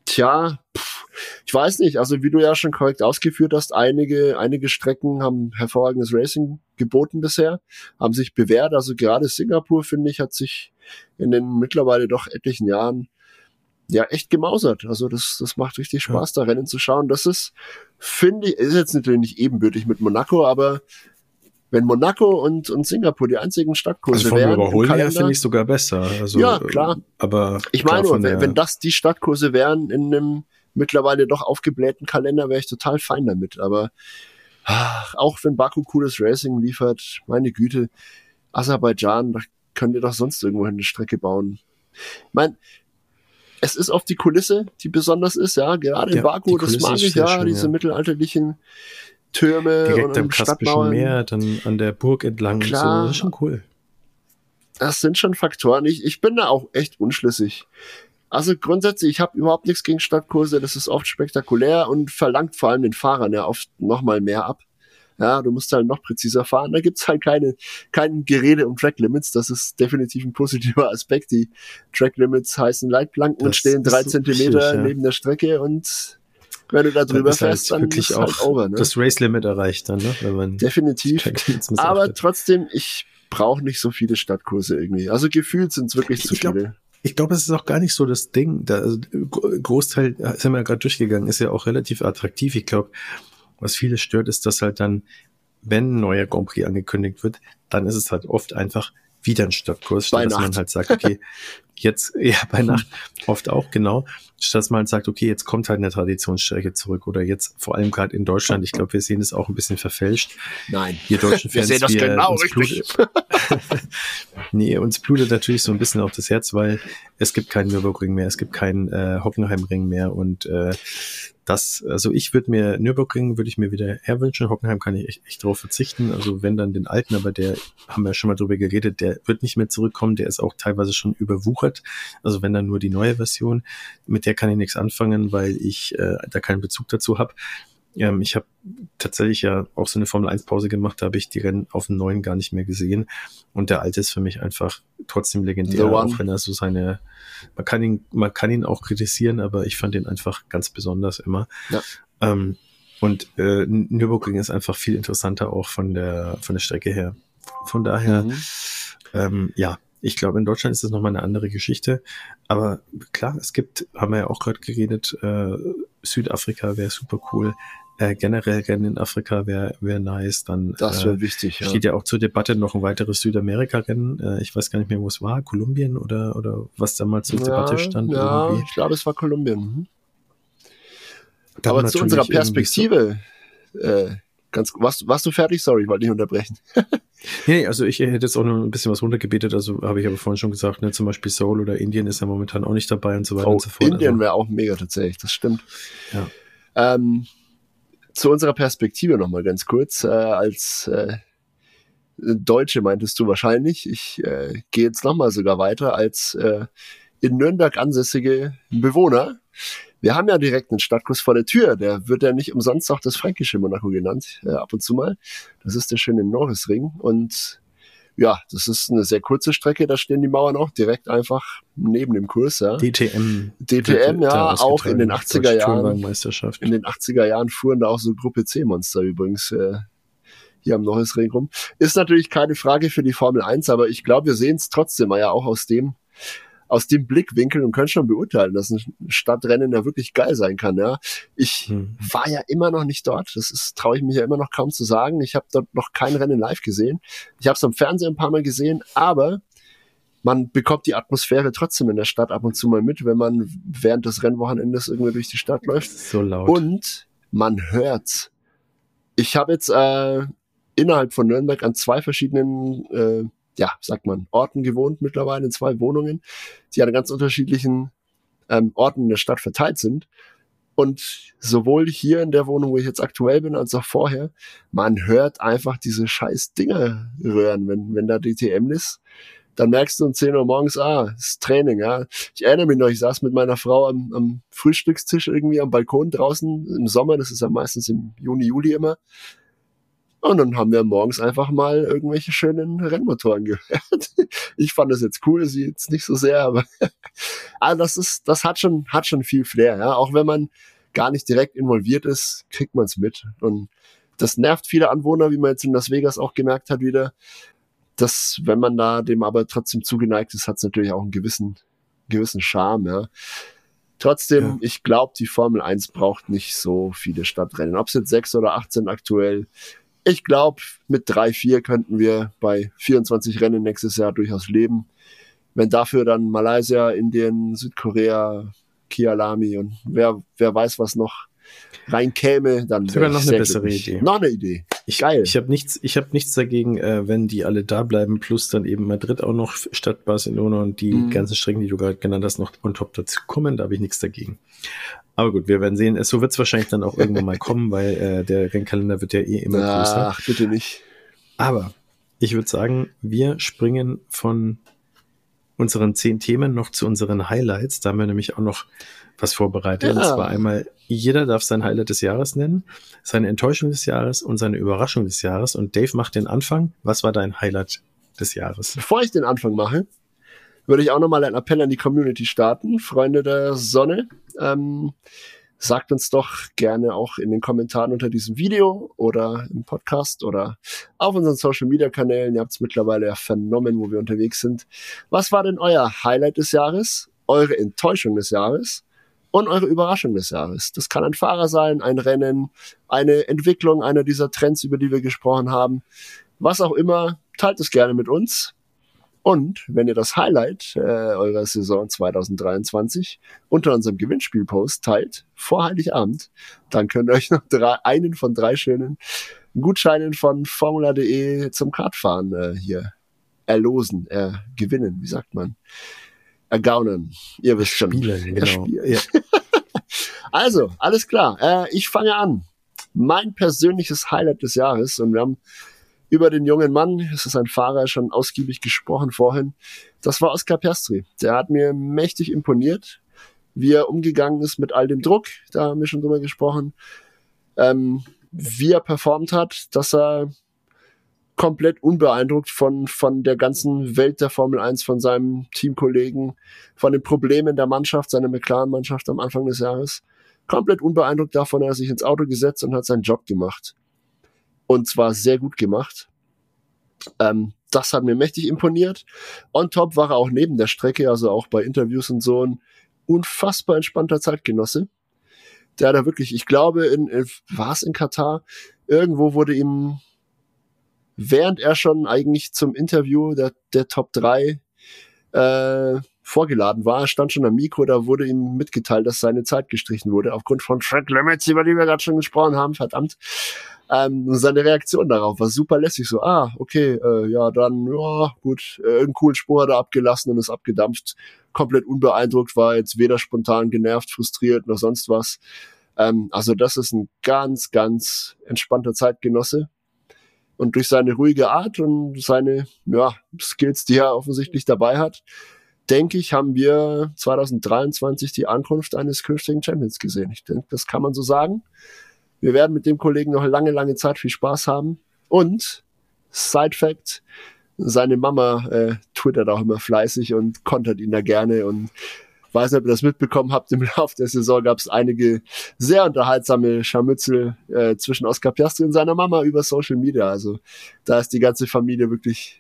tja, pff, ich weiß nicht, also wie du ja schon korrekt ausgeführt hast, einige, einige Strecken haben hervorragendes Racing geboten bisher, haben sich bewährt. Also gerade Singapur, finde ich, hat sich in den mittlerweile doch etlichen Jahren ja echt gemausert. Also das, das macht richtig Spaß, ja. da Rennen zu schauen. Das ist, finde ich, ist jetzt natürlich nicht ebenbürtig mit Monaco, aber wenn Monaco und, und Singapur die einzigen Stadtkurse also wären. Überholen her finde ich sogar besser. Also, ja, klar. Aber ich meine, wenn, wenn das die Stadtkurse wären in einem mittlerweile doch aufgeblähten Kalender, wäre ich total fein damit. Aber ach, auch wenn Baku cooles Racing liefert, meine Güte, Aserbaidschan, da könnt ihr doch sonst irgendwo eine Strecke bauen. Ich meine, es ist oft die Kulisse, die besonders ist, ja, gerade in Baku, das mag ich ja, schön, diese ja. mittelalterlichen Türme Direkt und am Kaspischen Meer, dann an der Burg entlang, Klar, so, das ist schon cool. Das sind schon Faktoren. Ich, ich bin da auch echt unschlüssig. Also grundsätzlich, ich habe überhaupt nichts gegen Stadtkurse, das ist oft spektakulär und verlangt vor allem den Fahrern ja oft nochmal mehr ab. Ja, du musst halt noch präziser fahren. Da gibt's halt keine, kein Gerede um Track Limits. Das ist definitiv ein positiver Aspekt. Die Track Limits heißen Leitplanken das und stehen drei Zentimeter so ja. neben der Strecke und wenn du da drüber fährst, halt dann wirklich ist halt auch over, ne? das Race Limit erreicht dann, ne? Wenn man Definitiv. Aber trotzdem, ich brauche nicht so viele Stadtkurse irgendwie. Also gefühlt sind es wirklich zu ich glaub, viele. Ich glaube, es ist auch gar nicht so das Ding. Da, also, Großteil, sind wir ja gerade durchgegangen, ist ja auch relativ attraktiv. Ich glaube, was viele stört, ist, dass halt dann, wenn ein neuer Grand Prix angekündigt wird, dann ist es halt oft einfach wieder ein Stadtkurs, dass man halt sagt, okay, jetzt, ja, bei Nacht oft auch, genau, dass man sagt, okay, jetzt kommt halt eine Traditionsstrecke zurück oder jetzt vor allem gerade in Deutschland, ich glaube, wir sehen das auch ein bisschen verfälscht. Nein. Wir deutschen Fans, wir sehen das wir, genau richtig. Blutet, nee, uns blutet natürlich so ein bisschen auf das Herz, weil es gibt keinen Nürburgring mehr, es gibt keinen äh, Hockenheimring mehr und äh, das, also ich würde mir Nürburgring würde ich mir wieder herwünschen. Hockenheim kann ich echt, echt drauf verzichten. Also wenn dann den alten, aber der haben wir schon mal drüber geredet, der wird nicht mehr zurückkommen. Der ist auch teilweise schon überwuchert. Also wenn dann nur die neue Version, mit der kann ich nichts anfangen, weil ich äh, da keinen Bezug dazu habe. Ähm, ich habe tatsächlich ja auch so eine Formel 1 Pause gemacht, da habe ich die Rennen auf dem neuen gar nicht mehr gesehen. Und der alte ist für mich einfach trotzdem legendär, auch wenn er so seine, man kann ihn, man kann ihn auch kritisieren, aber ich fand ihn einfach ganz besonders immer. Ja. Ähm, und äh, Nürburgring ist einfach viel interessanter auch von der von der Strecke her. Von daher, mhm. ähm, ja, ich glaube, in Deutschland ist das nochmal eine andere Geschichte. Aber klar, es gibt, haben wir ja auch gerade geredet, äh, Südafrika wäre super cool. Äh, generell Rennen in Afrika wäre wär nice. Dann das wäre äh, wichtig. Ja. Steht ja auch zur Debatte noch ein weiteres Südamerika-Rennen. Äh, ich weiß gar nicht mehr, wo es war. Kolumbien oder oder was damals zur ja, Debatte stand. Ja, irgendwie. ich glaube, es war Kolumbien. Mhm. Aber zu unserer Perspektive. So äh, ganz, warst, warst du fertig? Sorry, ich wollte nicht unterbrechen. nee, also ich hätte jetzt auch noch ein bisschen was runtergebetet, also habe ich aber vorhin schon gesagt, ne, zum Beispiel Seoul oder Indien ist ja momentan auch nicht dabei und so weiter oh, und so fort. Indien also, wäre auch mega tatsächlich, das stimmt. Ja. Ähm, zu unserer Perspektive nochmal ganz kurz, äh, als äh, Deutsche meintest du wahrscheinlich, ich äh, gehe jetzt nochmal sogar weiter als äh, in Nürnberg ansässige Bewohner wir haben ja direkt einen Stadtkurs vor der Tür. Der wird ja nicht umsonst auch das fränkische Monaco genannt, äh, ab und zu mal. Das ist der schöne Norrisring. Und ja, das ist eine sehr kurze Strecke. Da stehen die Mauern auch direkt einfach neben dem Kurs. Ja. DTM. DTM, ja, auch in den 80er Jahren. In den 80er Jahren fuhren da auch so Gruppe C-Monster übrigens. Äh, hier am Norrisring rum. Ist natürlich keine Frage für die Formel 1, aber ich glaube, wir sehen es trotzdem ja auch aus dem, aus dem Blickwinkel und können schon beurteilen, dass ein Stadtrennen ja wirklich geil sein kann. Ja, ich hm. war ja immer noch nicht dort. Das ist traue ich mich ja immer noch kaum zu sagen. Ich habe dort noch kein Rennen live gesehen. Ich habe es am Fernsehen ein paar Mal gesehen, aber man bekommt die Atmosphäre trotzdem in der Stadt ab und zu mal mit, wenn man während des Rennwochenendes irgendwie durch die Stadt läuft. So laut. Und man hört's. Ich habe jetzt äh, innerhalb von Nürnberg an zwei verschiedenen äh, ja, sagt man, Orten gewohnt mittlerweile in zwei Wohnungen, die an ganz unterschiedlichen ähm, Orten in der Stadt verteilt sind. Und sowohl hier in der Wohnung, wo ich jetzt aktuell bin, als auch vorher, man hört einfach diese scheiß Dinger röhren, wenn, wenn da DTM ist. Dann merkst du um 10 Uhr morgens, ah, ist Training, ja. Ich erinnere mich noch, ich saß mit meiner Frau am, am Frühstückstisch irgendwie am Balkon draußen im Sommer, das ist ja meistens im Juni, Juli immer. Und dann haben wir morgens einfach mal irgendwelche schönen Rennmotoren gehört. Ich fand das jetzt cool, sie jetzt nicht so sehr, aber also das ist, das hat schon, hat schon viel Flair, ja. Auch wenn man gar nicht direkt involviert ist, kriegt man es mit. Und das nervt viele Anwohner, wie man jetzt in Las Vegas auch gemerkt hat wieder. dass wenn man da dem aber trotzdem zugeneigt ist, hat es natürlich auch einen gewissen, gewissen Charme, ja. Trotzdem, ja. ich glaube, die Formel 1 braucht nicht so viele Stadtrennen. Ob es jetzt sechs oder acht sind aktuell, ich glaube, mit drei, vier könnten wir bei 24 Rennen nächstes Jahr durchaus leben. Wenn dafür dann Malaysia, Indien, Südkorea, Kialami und wer, wer weiß was noch reinkäme, dann sogar noch eine bessere glücklich. Idee. Noch eine Idee. Ich, Geil. Ich habe nichts, ich habe nichts dagegen, äh, wenn die alle da bleiben, plus dann eben Madrid auch noch statt Barcelona und die mhm. ganzen Strecken, die du gerade genannt hast, noch on top dazu kommen. Da habe ich nichts dagegen. Aber gut, wir werden sehen. So wird es wahrscheinlich dann auch irgendwann mal kommen, weil äh, der Rennkalender wird ja eh immer Ach, größer. Ach, bitte nicht. Aber ich würde sagen, wir springen von unseren zehn Themen noch zu unseren Highlights. Da haben wir nämlich auch noch was vorbereitet. Ja. Und zwar einmal, jeder darf sein Highlight des Jahres nennen, seine Enttäuschung des Jahres und seine Überraschung des Jahres. Und Dave macht den Anfang. Was war dein Highlight des Jahres? Bevor ich den Anfang mache, würde ich auch nochmal einen Appell an die Community starten. Freunde der Sonne, ähm, sagt uns doch gerne auch in den Kommentaren unter diesem Video oder im Podcast oder auf unseren Social Media Kanälen. Ihr habt es mittlerweile ja vernommen, wo wir unterwegs sind. Was war denn euer Highlight des Jahres? Eure Enttäuschung des Jahres? Und eure Überraschung des Jahres. Das kann ein Fahrer sein, ein Rennen, eine Entwicklung einer dieser Trends, über die wir gesprochen haben. Was auch immer, teilt es gerne mit uns. Und wenn ihr das Highlight äh, eurer Saison 2023 unter unserem Gewinnspielpost teilt, vor Heiligabend, dann könnt ihr euch noch drei, einen von drei schönen Gutscheinen von Formula.de zum Kartfahren äh, hier erlosen, äh, gewinnen, wie sagt man? Ergaunen. Ihr wisst schon. Spielen, genau. Ja. also, alles klar. Äh, ich fange an. Mein persönliches Highlight des Jahres und wir haben über den jungen Mann, es ist ein Fahrer, schon ausgiebig gesprochen vorhin. Das war Oscar Piastri. Der hat mir mächtig imponiert, wie er umgegangen ist mit all dem Druck. Da haben wir schon drüber gesprochen. Ähm, wie er performt hat, dass er komplett unbeeindruckt von, von der ganzen Welt der Formel 1, von seinem Teamkollegen, von den Problemen der Mannschaft, seiner McLaren-Mannschaft am Anfang des Jahres. Komplett unbeeindruckt davon, er hat sich ins Auto gesetzt und hat seinen Job gemacht. Und zwar sehr gut gemacht. Ähm, das hat mir mächtig imponiert. On top war er auch neben der Strecke, also auch bei Interviews und so ein unfassbar entspannter Zeitgenosse. Der da wirklich, ich glaube, in, in war es in Katar, irgendwo wurde ihm, während er schon eigentlich zum Interview der, der Top 3 äh, vorgeladen war, stand schon am Mikro, da wurde ihm mitgeteilt, dass seine Zeit gestrichen wurde, aufgrund von Track Limits, über die wir gerade schon gesprochen haben, verdammt. Ähm, seine Reaktion darauf war super lässig, so, ah, okay, äh, ja, dann, ja, gut, äh, irgendeinen coolen Spur hat er abgelassen und ist abgedampft, komplett unbeeindruckt, war jetzt weder spontan genervt, frustriert noch sonst was. Ähm, also das ist ein ganz, ganz entspannter Zeitgenosse. Und durch seine ruhige Art und seine ja, Skills, die er offensichtlich dabei hat, denke ich, haben wir 2023 die Ankunft eines künftigen Champions gesehen. Ich denke, das kann man so sagen. Wir werden mit dem Kollegen noch lange, lange Zeit viel Spaß haben. Und Side Fact, seine Mama äh, twittert auch immer fleißig und kontert ihn da gerne und weiß nicht, ob ihr das mitbekommen habt, im Laufe der Saison gab es einige sehr unterhaltsame Scharmützel äh, zwischen Oscar Piastri und seiner Mama über Social Media. Also da ist die ganze Familie wirklich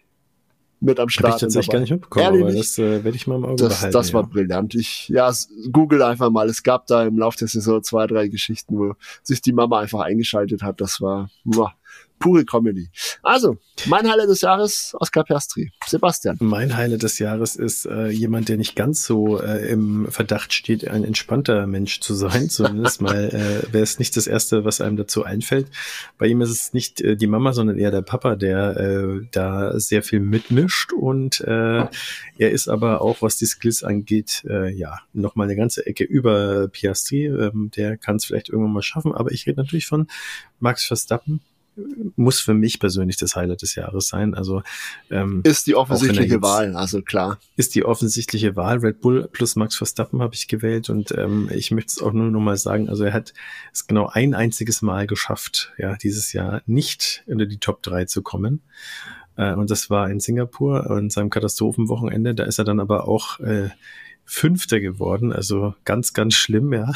mit am Start. Hab ich tatsächlich gar nicht mitbekommen, Ehrlich aber das äh, werde ich mal im Auge das, behalten. Das war ja. brillant. Ich, ja, google einfach mal. Es gab da im Laufe der Saison zwei, drei Geschichten, wo sich die Mama einfach eingeschaltet hat. Das war, muah, pure Comedy. Also, mein Highlight des Jahres, Oscar Piastri. Sebastian. Mein Highlight des Jahres ist äh, jemand, der nicht ganz so äh, im Verdacht steht, ein entspannter Mensch zu sein. Zumindest mal äh, wäre es nicht das Erste, was einem dazu einfällt. Bei ihm ist es nicht äh, die Mama, sondern eher der Papa, der äh, da sehr viel mitmischt und äh, er ist aber auch, was die Skills angeht, äh, ja, nochmal eine ganze Ecke über Piastri. Ähm, der kann es vielleicht irgendwann mal schaffen, aber ich rede natürlich von Max Verstappen, muss für mich persönlich das Highlight des Jahres sein. Also ähm, ist die offensichtliche Wahl, also klar. Ist die offensichtliche Wahl. Red Bull plus Max Verstappen habe ich gewählt und ähm, ich möchte es auch nur noch mal sagen. Also er hat es genau ein einziges Mal geschafft, ja, dieses Jahr nicht unter die Top 3 zu kommen. Äh, und das war in Singapur und seinem Katastrophenwochenende. Da ist er dann aber auch äh, Fünfter geworden. Also ganz, ganz schlimm, ja.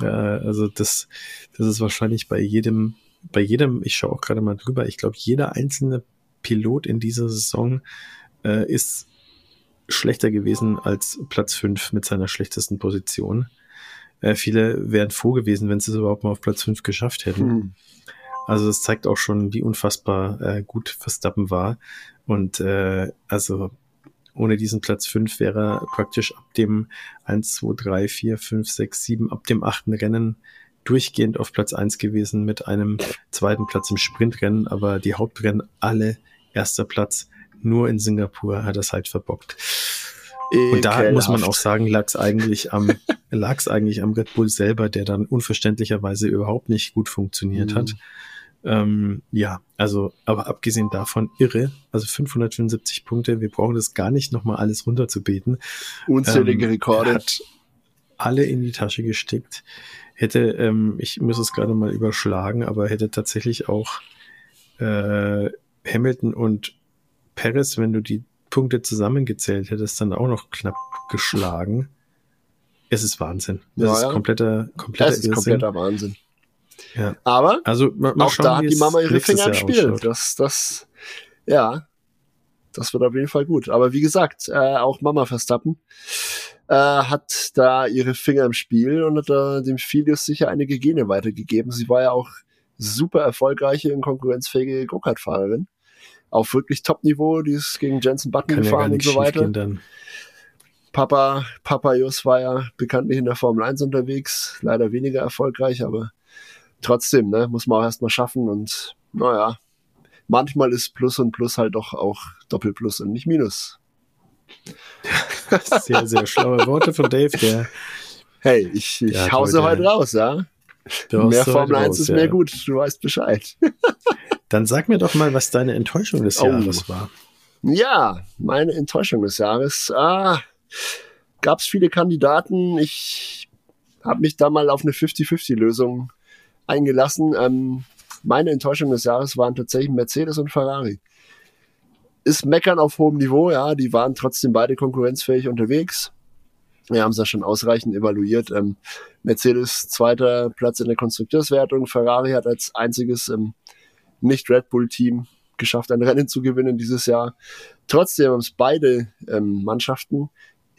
ja also das, das ist wahrscheinlich bei jedem bei jedem, ich schaue auch gerade mal drüber, ich glaube, jeder einzelne Pilot in dieser Saison äh, ist schlechter gewesen als Platz 5 mit seiner schlechtesten Position. Äh, viele wären froh gewesen, wenn sie es überhaupt mal auf Platz 5 geschafft hätten. Hm. Also das zeigt auch schon, wie unfassbar äh, gut Verstappen war. Und äh, also ohne diesen Platz 5 wäre er praktisch ab dem 1, 2, 3, 4, 5, 6, 7, ab dem achten Rennen durchgehend auf Platz eins gewesen mit einem zweiten Platz im Sprintrennen, aber die Hauptrennen alle erster Platz. Nur in Singapur hat er halt verbockt. Ekelhaft. Und da muss man auch sagen, lag es eigentlich am, es eigentlich am Red Bull selber, der dann unverständlicherweise überhaupt nicht gut funktioniert mhm. hat. Ähm, ja, also, aber abgesehen davon irre, also 575 Punkte, wir brauchen das gar nicht nochmal alles runterzubeten. Unzählige ähm, Rekorde. alle in die Tasche gesteckt hätte, ähm, ich muss es gerade mal überschlagen, aber hätte tatsächlich auch äh, Hamilton und Paris, wenn du die Punkte zusammengezählt hättest, dann auch noch knapp geschlagen. es ist Wahnsinn. Das ja, ist kompletter, kompletter Es ist kompletter Wahnsinn. Ja. Aber also, auch schauen, da hat die Mama ihre Finger im Spiel. Das, das, ja, das wird auf jeden Fall gut. Aber wie gesagt, äh, auch Mama Verstappen äh, hat da ihre Finger im Spiel und hat da dem Filius sicher einige Gene weitergegeben. Sie war ja auch super erfolgreiche und konkurrenzfähige Go-Kart-Fahrerin. Auf wirklich Top-Niveau, die ist gegen Jensen Button Kann gefahren ja und so weiter. Papa, Papa Jus war ja bekanntlich in der Formel 1 unterwegs, leider weniger erfolgreich, aber trotzdem, ne, muss man auch erstmal schaffen und naja, manchmal ist Plus und Plus halt doch auch Doppelplus und nicht Minus. Sehr, sehr schlaue Worte von Dave, der. Hey, ich, ich hause heute, heute raus, ja. Mehr Formel 1 raus, ist ja. mehr gut, du weißt Bescheid. Dann sag mir doch mal, was deine Enttäuschung des oh. Jahres war. Ja, meine Enttäuschung des Jahres. Ah, Gab es viele Kandidaten. Ich habe mich da mal auf eine 50-50-Lösung eingelassen. Ähm, meine Enttäuschung des Jahres waren tatsächlich Mercedes und Ferrari. Ist Meckern auf hohem Niveau, ja, die waren trotzdem beide konkurrenzfähig unterwegs. Wir haben es ja schon ausreichend evaluiert. Ähm, Mercedes zweiter Platz in der Konstrukteurswertung. Ferrari hat als einziges ähm, nicht Red Bull-Team geschafft, ein Rennen zu gewinnen dieses Jahr. Trotzdem haben es beide ähm, Mannschaften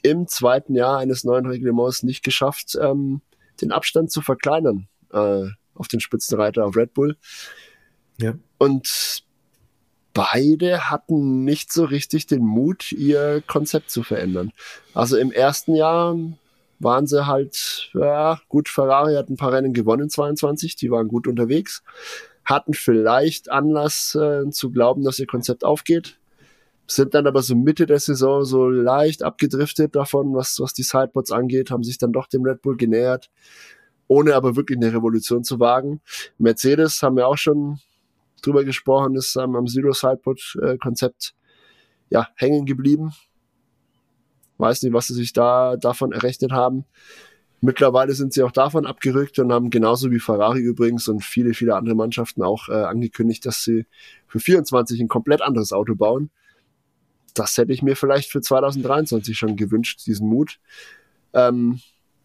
im zweiten Jahr eines neuen Reglements nicht geschafft, ähm, den Abstand zu verkleinern äh, auf den Spitzenreiter auf Red Bull. Ja. Und beide hatten nicht so richtig den Mut, ihr Konzept zu verändern. Also im ersten Jahr waren sie halt, ja, gut, Ferrari hat ein paar Rennen gewonnen, 22, die waren gut unterwegs, hatten vielleicht Anlass äh, zu glauben, dass ihr Konzept aufgeht, sind dann aber so Mitte der Saison so leicht abgedriftet davon, was, was die Sideboards angeht, haben sich dann doch dem Red Bull genähert, ohne aber wirklich eine Revolution zu wagen. Mercedes haben wir auch schon drüber gesprochen, ist am Zero Sideboard äh, Konzept ja hängen geblieben. Weiß nicht, was sie sich da davon errechnet haben. Mittlerweile sind sie auch davon abgerückt und haben genauso wie Ferrari übrigens und viele, viele andere Mannschaften auch äh, angekündigt, dass sie für 24 ein komplett anderes Auto bauen das hätte ich mir vielleicht für 2023 schon gewünscht, diesen Mut. Ähm,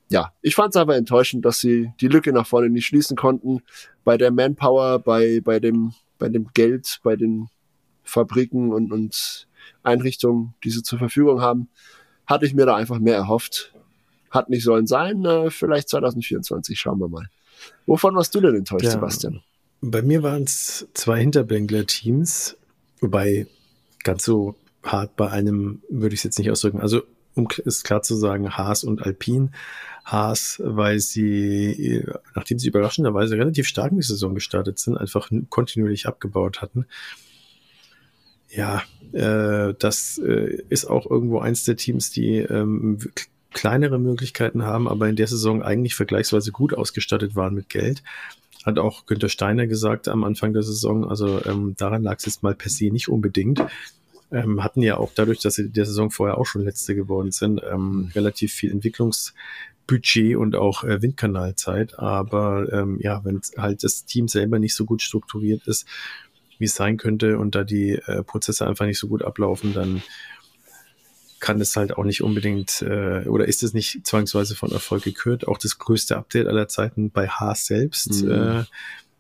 ja, ich fand es aber enttäuschend, dass sie die Lücke nach vorne nicht schließen konnten. Bei der Manpower, bei, bei, dem, bei dem Geld, bei den Fabriken und, und Einrichtungen, die sie zur Verfügung haben, hatte ich mir da einfach mehr erhofft. Hat nicht sollen sein, äh, vielleicht 2024, schauen wir mal. Wovon warst du denn enttäuscht, ja, Sebastian? Bei mir waren es zwei Hinterbänkler-Teams, wobei ganz so hart bei einem, würde ich es jetzt nicht ausdrücken. Also um ist klar zu sagen, Haas und Alpine. Haas, weil sie, nachdem sie überraschenderweise relativ stark in die Saison gestartet sind, einfach kontinuierlich abgebaut hatten. Ja, äh, das äh, ist auch irgendwo eins der Teams, die ähm, kleinere Möglichkeiten haben, aber in der Saison eigentlich vergleichsweise gut ausgestattet waren mit Geld. Hat auch Günter Steiner gesagt am Anfang der Saison. Also ähm, daran lag es jetzt mal per se nicht unbedingt ähm, hatten ja auch dadurch, dass sie der Saison vorher auch schon Letzte geworden sind, ähm, relativ viel Entwicklungsbudget und auch äh, Windkanalzeit. Aber ähm, ja, wenn halt das Team selber nicht so gut strukturiert ist, wie es sein könnte und da die äh, Prozesse einfach nicht so gut ablaufen, dann kann es halt auch nicht unbedingt äh, oder ist es nicht zwangsweise von Erfolg gekürt. Auch das größte Update aller Zeiten bei Haas selbst, mhm. äh,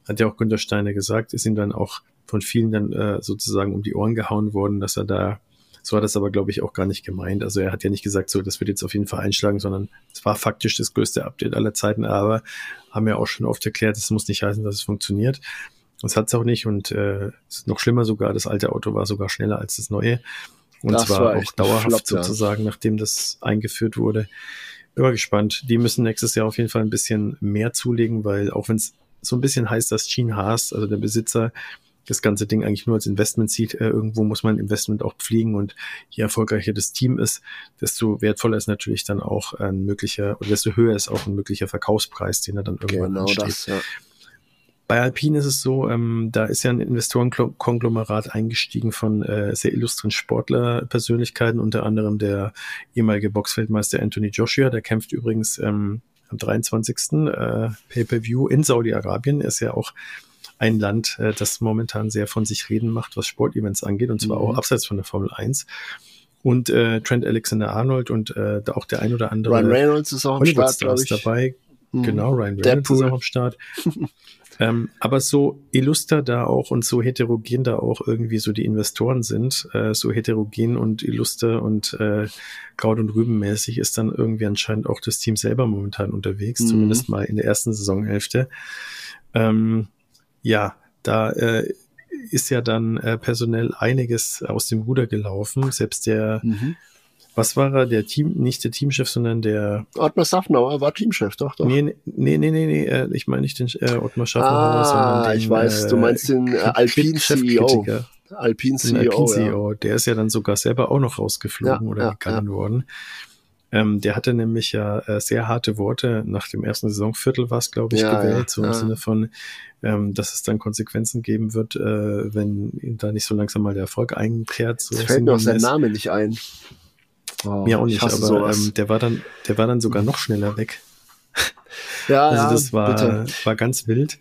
hat ja auch Günter Steiner gesagt, ist ihm dann auch von vielen dann äh, sozusagen um die Ohren gehauen worden, dass er da, so hat das aber, glaube ich, auch gar nicht gemeint. Also er hat ja nicht gesagt, so, das wird jetzt auf jeden Fall einschlagen, sondern es war faktisch das größte Update aller Zeiten, aber haben ja auch schon oft erklärt, es muss nicht heißen, dass es funktioniert. Das hat es auch nicht und äh, ist noch schlimmer sogar, das alte Auto war sogar schneller als das neue. Und das zwar auch dauerhaft Flop, sozusagen, ja. nachdem das eingeführt wurde. Bin mal gespannt. Die müssen nächstes Jahr auf jeden Fall ein bisschen mehr zulegen, weil auch wenn es so ein bisschen heißt, dass Gene Haas, also der Besitzer, das ganze Ding eigentlich nur als Investment sieht. Äh, irgendwo muss man Investment auch pflegen und je erfolgreicher das Team ist, desto wertvoller ist natürlich dann auch ein möglicher, oder desto höher ist auch ein möglicher Verkaufspreis, den er dann irgendwann genau ansteht. Das, ja. Bei Alpine ist es so, ähm, da ist ja ein Investorenkonglomerat eingestiegen von äh, sehr illustren Sportlerpersönlichkeiten, unter anderem der ehemalige Boxfeldmeister Anthony Joshua, der kämpft übrigens ähm, am 23. Äh, Pay-per-View in Saudi-Arabien. Er ist ja auch ein Land, äh, das momentan sehr von sich reden macht, was Sportevents angeht, und zwar mhm. auch abseits von der Formel 1. und äh, Trent Alexander-Arnold und äh, auch der ein oder andere Ryan Reynolds ist auch am Start, glaube ich. dabei. Mhm. Genau, Ryan Reynolds Deadpool. ist auch am Start. ähm, aber so illuster da auch und so heterogen da auch irgendwie so die Investoren sind, äh, so heterogen und illuster und äh, Kraut- und Rübenmäßig ist dann irgendwie anscheinend auch das Team selber momentan unterwegs, mhm. zumindest mal in der ersten Saisonhälfte. Ähm, ja, da äh, ist ja dann äh, personell einiges aus dem Ruder gelaufen. Selbst der, mhm. was war er, der Team, nicht der Teamchef, sondern der. Ottmar Safnauer war Teamchef, doch, doch. Nee, nee, nee, nee, nee, äh, ich meine nicht den äh, Ottmar Safnauer, ah, sondern den. ich weiß, du meinst den äh, Alpin CEO. Alpin CEO. Alpin CEO, ja. der ist ja dann sogar selber auch noch rausgeflogen ja, oder ja, gegangen worden. Ähm, der hatte nämlich ja äh, sehr harte Worte nach dem ersten Saisonviertel was, glaube ich, ja, gewählt, so im Sinne von, ähm, dass es dann Konsequenzen geben wird, äh, wenn da nicht so langsam mal der Erfolg einkehrt. So das fällt mir auch sein Name nicht ein. Oh, mir auch nicht, aber ähm, der war dann, der war dann sogar noch schneller weg. Ja, also das war, bitte. war ganz wild.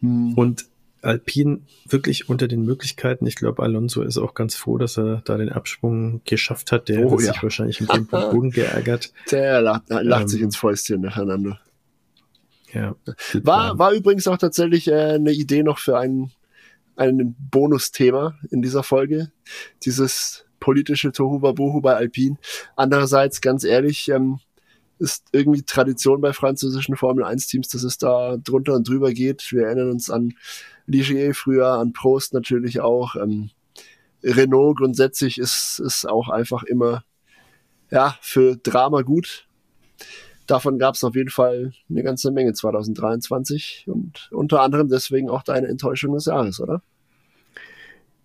Hm. Und Alpine wirklich unter den Möglichkeiten. Ich glaube, Alonso ist auch ganz froh, dass er da den Absprung geschafft hat. Der oh, hat ja. sich wahrscheinlich im Boden geärgert. Der lacht, lacht ähm, sich ins Fäustchen nacheinander. Ja. War, war übrigens auch tatsächlich äh, eine Idee noch für ein, ein Bonusthema in dieser Folge. Dieses politische Tohuwabohu bei Alpine. Andererseits, ganz ehrlich, ähm, ist irgendwie Tradition bei französischen Formel 1 Teams, dass es da drunter und drüber geht. Wir erinnern uns an Ligier früher, an Prost natürlich auch. Ähm, Renault grundsätzlich ist, ist auch einfach immer ja, für Drama gut. Davon gab es auf jeden Fall eine ganze Menge 2023 und unter anderem deswegen auch deine Enttäuschung des Jahres, oder?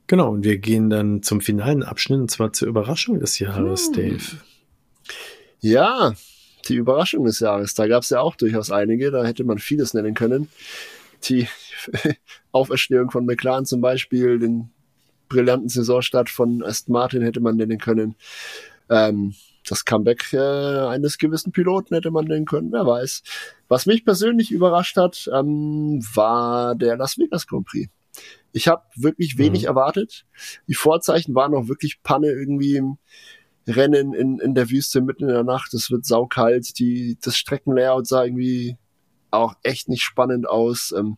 Genau, und wir gehen dann zum finalen Abschnitt und zwar zur Überraschung des Jahres, hm. Dave. Ja, die Überraschung des Jahres. Da gab es ja auch durchaus einige, da hätte man vieles nennen können. Die Auferstehung von McLaren zum Beispiel, den brillanten Saisonstart von Aston Martin hätte man nennen können. Ähm, das Comeback äh, eines gewissen Piloten hätte man nennen können, wer weiß. Was mich persönlich überrascht hat, ähm, war der Las Vegas Grand Prix. Ich habe wirklich wenig mhm. erwartet. Die Vorzeichen waren auch wirklich Panne irgendwie im Rennen in, in der Wüste mitten in der Nacht. Es wird saukalt. Die, das Streckenlayout sah irgendwie auch echt nicht spannend aus. Ähm,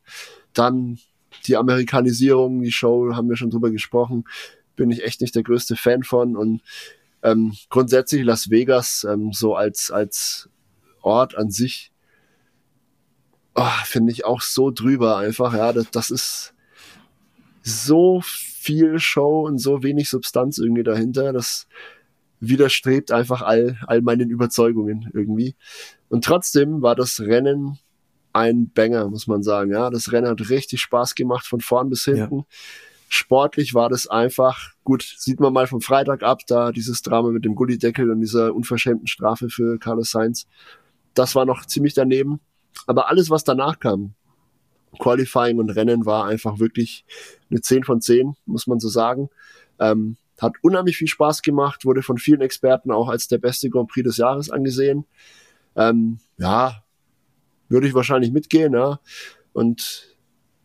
dann die Amerikanisierung, die Show, haben wir schon drüber gesprochen. Bin ich echt nicht der größte Fan von. Und ähm, grundsätzlich Las Vegas ähm, so als, als Ort an sich oh, finde ich auch so drüber einfach. Ja, das, das ist so viel Show und so wenig Substanz irgendwie dahinter. Das widerstrebt einfach all, all meinen Überzeugungen irgendwie. Und trotzdem war das Rennen ein Banger, muss man sagen. Ja, das Rennen hat richtig Spaß gemacht von vorn bis hinten. Ja. Sportlich war das einfach gut. Sieht man mal vom Freitag ab, da dieses Drama mit dem Gullideckel und dieser unverschämten Strafe für Carlos Sainz. Das war noch ziemlich daneben. Aber alles, was danach kam, Qualifying und Rennen, war einfach wirklich eine 10 von 10, muss man so sagen. Ähm, hat unheimlich viel Spaß gemacht, wurde von vielen Experten auch als der beste Grand Prix des Jahres angesehen. Ähm, ja, würde ich wahrscheinlich mitgehen, ja. Und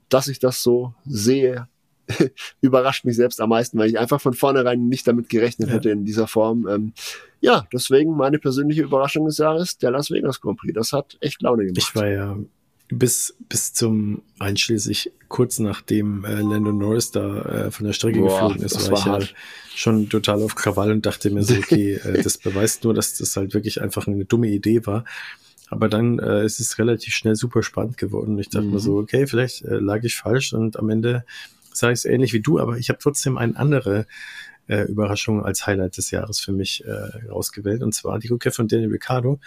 dass ich das so sehe, überrascht mich selbst am meisten, weil ich einfach von vornherein nicht damit gerechnet ja. hätte in dieser Form. Ähm, ja, deswegen meine persönliche Überraschung des Jahres, der Las Vegas Grand Prix. Das hat echt Laune gemacht. Ich war ja bis, bis zum einschließlich kurz nachdem äh, Lando Norris da äh, von der Strecke Boah, geflogen ist, war, war ich hart. ja schon total auf Krawall und dachte mir so, okay, äh, das beweist nur, dass das halt wirklich einfach eine dumme Idee war. Aber dann äh, ist es relativ schnell super spannend geworden. Ich dachte mhm. mir so, okay, vielleicht äh, lag ich falsch und am Ende sage ich es ähnlich wie du, aber ich habe trotzdem eine andere äh, Überraschung als Highlight des Jahres für mich äh, rausgewählt und zwar die Rückkehr von Daniel Ricciardo.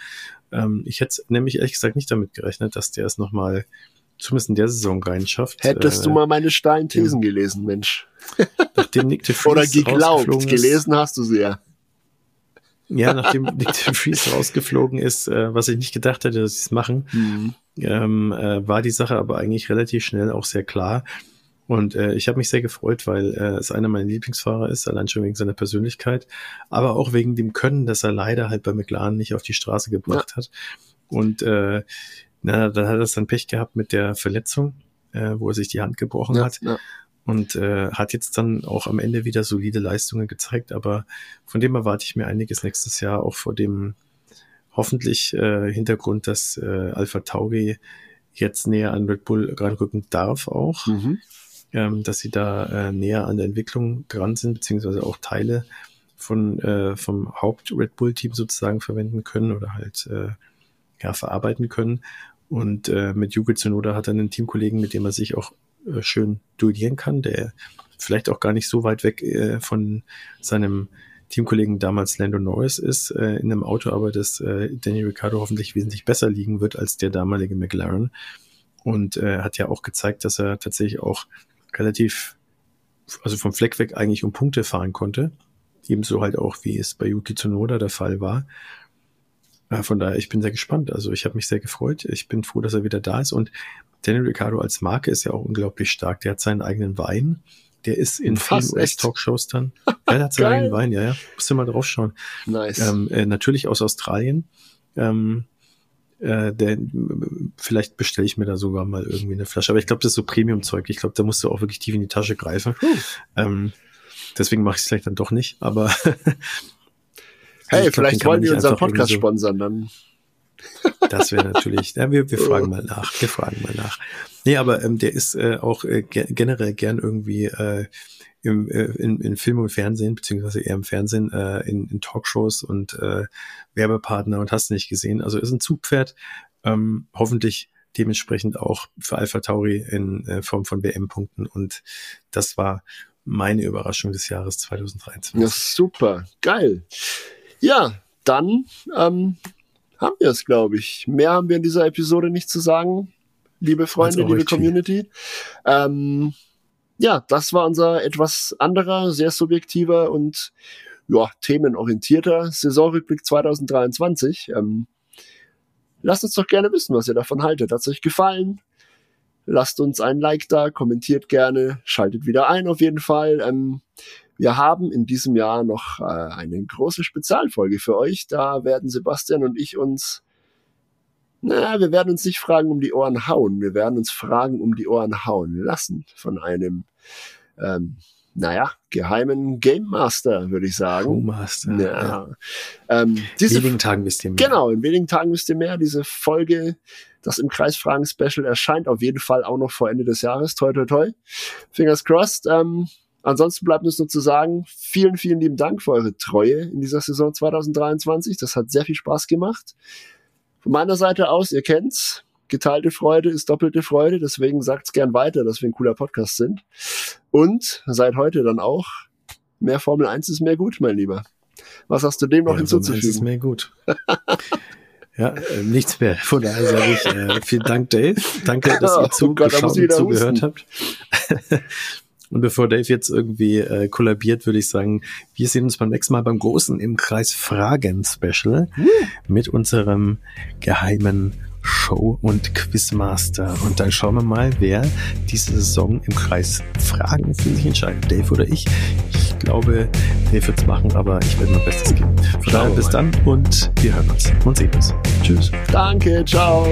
Ähm, ich hätte nämlich ehrlich gesagt nicht damit gerechnet, dass der es nochmal zumindest in der Saison reinschafft. Hättest äh, du mal meine steilen Thesen ja. gelesen, Mensch. Nachdem Nick de Vries Oder geglaubt, gelesen hast du sie ja. Ja, nachdem Nick Vries rausgeflogen ist, äh, was ich nicht gedacht hätte, dass sie es machen, mhm. ähm, äh, war die Sache aber eigentlich relativ schnell auch sehr klar. Und äh, ich habe mich sehr gefreut, weil äh, es einer meiner Lieblingsfahrer ist, allein schon wegen seiner Persönlichkeit, aber auch wegen dem Können, das er leider halt bei McLaren nicht auf die Straße gebracht ja. hat. Und äh, na, dann hat er dann Pech gehabt mit der Verletzung, äh, wo er sich die Hand gebrochen ja, hat. Ja. Und äh, hat jetzt dann auch am Ende wieder solide Leistungen gezeigt, aber von dem erwarte ich mir einiges nächstes Jahr, auch vor dem hoffentlich äh, Hintergrund, dass äh, Alpha Tauri jetzt näher an Red Bull ranrücken darf auch, mhm. ähm, dass sie da äh, näher an der Entwicklung dran sind, beziehungsweise auch Teile von äh, vom Haupt Red Bull Team sozusagen verwenden können oder halt äh, ja verarbeiten können. Und äh, mit Yuki Tsunoda hat er einen Teamkollegen, mit dem er sich auch äh, schön duellieren kann, der vielleicht auch gar nicht so weit weg äh, von seinem Teamkollegen damals Lando Norris ist, äh, in einem Auto aber, das äh, Danny Ricciardo hoffentlich wesentlich besser liegen wird als der damalige McLaren. Und äh, hat ja auch gezeigt, dass er tatsächlich auch relativ, also vom Fleck weg eigentlich um Punkte fahren konnte. Ebenso halt auch, wie es bei Yuki Tsunoda der Fall war. Äh, von daher, ich bin sehr gespannt. Also ich habe mich sehr gefreut. Ich bin froh, dass er wieder da ist. Und Daniel Ricciardo als Marke ist ja auch unglaublich stark. Der hat seinen eigenen Wein. Der ist in Fast vielen US-Talkshows dann. ja, der hat seinen eigenen Wein, ja, ja. Musst du mal draufschauen. Nice. Ähm, äh, natürlich aus Australien. Ähm, äh, der, vielleicht bestelle ich mir da sogar mal irgendwie eine Flasche. Aber ich glaube, das ist so Premium-Zeug. Ich glaube, da musst du auch wirklich tief in die Tasche greifen. Ähm, deswegen mache ich es vielleicht dann doch nicht. Aber hey, glaub, vielleicht wollen die unseren Podcast so, sponsern, dann das wäre natürlich, ja, wir, wir fragen mal nach, wir fragen mal nach. Nee, aber ähm, der ist äh, auch äh, ge generell gern irgendwie äh, im, äh, in, in Film und Fernsehen, beziehungsweise eher im Fernsehen, äh, in, in Talkshows und äh, Werbepartner und hast nicht gesehen. Also ist ein Zugpferd, ähm, hoffentlich dementsprechend auch für Alpha Tauri in äh, Form von WM-Punkten und das war meine Überraschung des Jahres 2023. Ja, super, geil. Ja, dann ähm, haben wir es, glaube ich. Mehr haben wir in dieser Episode nicht zu sagen, liebe Freunde, liebe Community. Ähm, ja, das war unser etwas anderer, sehr subjektiver und ja, themenorientierter Saisonrückblick 2023. Ähm, lasst uns doch gerne wissen, was ihr davon haltet. Hat es euch gefallen? Lasst uns ein Like da, kommentiert gerne, schaltet wieder ein auf jeden Fall. Ähm, wir haben in diesem Jahr noch äh, eine große Spezialfolge für euch. Da werden Sebastian und ich uns, na, wir werden uns nicht Fragen um die Ohren hauen. Wir werden uns Fragen um die Ohren hauen lassen von einem, ähm, naja, geheimen Game Master, würde ich sagen. Showmaster. Ja. ja. Ähm, diese, in wenigen Tagen wisst ihr mehr. Genau, in wenigen Tagen wisst ihr mehr. Diese Folge, das im Kreisfragen-Special erscheint auf jeden Fall auch noch vor Ende des Jahres. Toi, toi, toi. Fingers crossed. Ähm, Ansonsten bleibt uns nur zu sagen, vielen, vielen lieben Dank für eure Treue in dieser Saison 2023. Das hat sehr viel Spaß gemacht. Von meiner Seite aus, ihr kennt's, geteilte Freude ist doppelte Freude, deswegen sagt's gern weiter, dass wir ein cooler Podcast sind. Und seit heute dann auch, mehr Formel 1 ist mehr gut, mein Lieber. Was hast du dem noch ja, hinzuzufügen? Formel 1 ist mehr gut. Ja, äh, nichts mehr. Von daher sage ich äh, vielen Dank, Dave. Danke, dass ihr zugeschaut oh und zugehört habt. Und bevor Dave jetzt irgendwie äh, kollabiert, würde ich sagen, wir sehen uns beim nächsten Mal beim großen im Kreis Fragen Special mhm. mit unserem geheimen Show- und Quizmaster. Und dann schauen wir mal, wer diese Saison im Kreis Fragen für sich entscheidet. Dave oder ich. Ich glaube, Dave wird's machen, aber ich werde mein Bestes geben. Von daher bis dann und wir hören uns und sehen uns. Tschüss. Danke, ciao.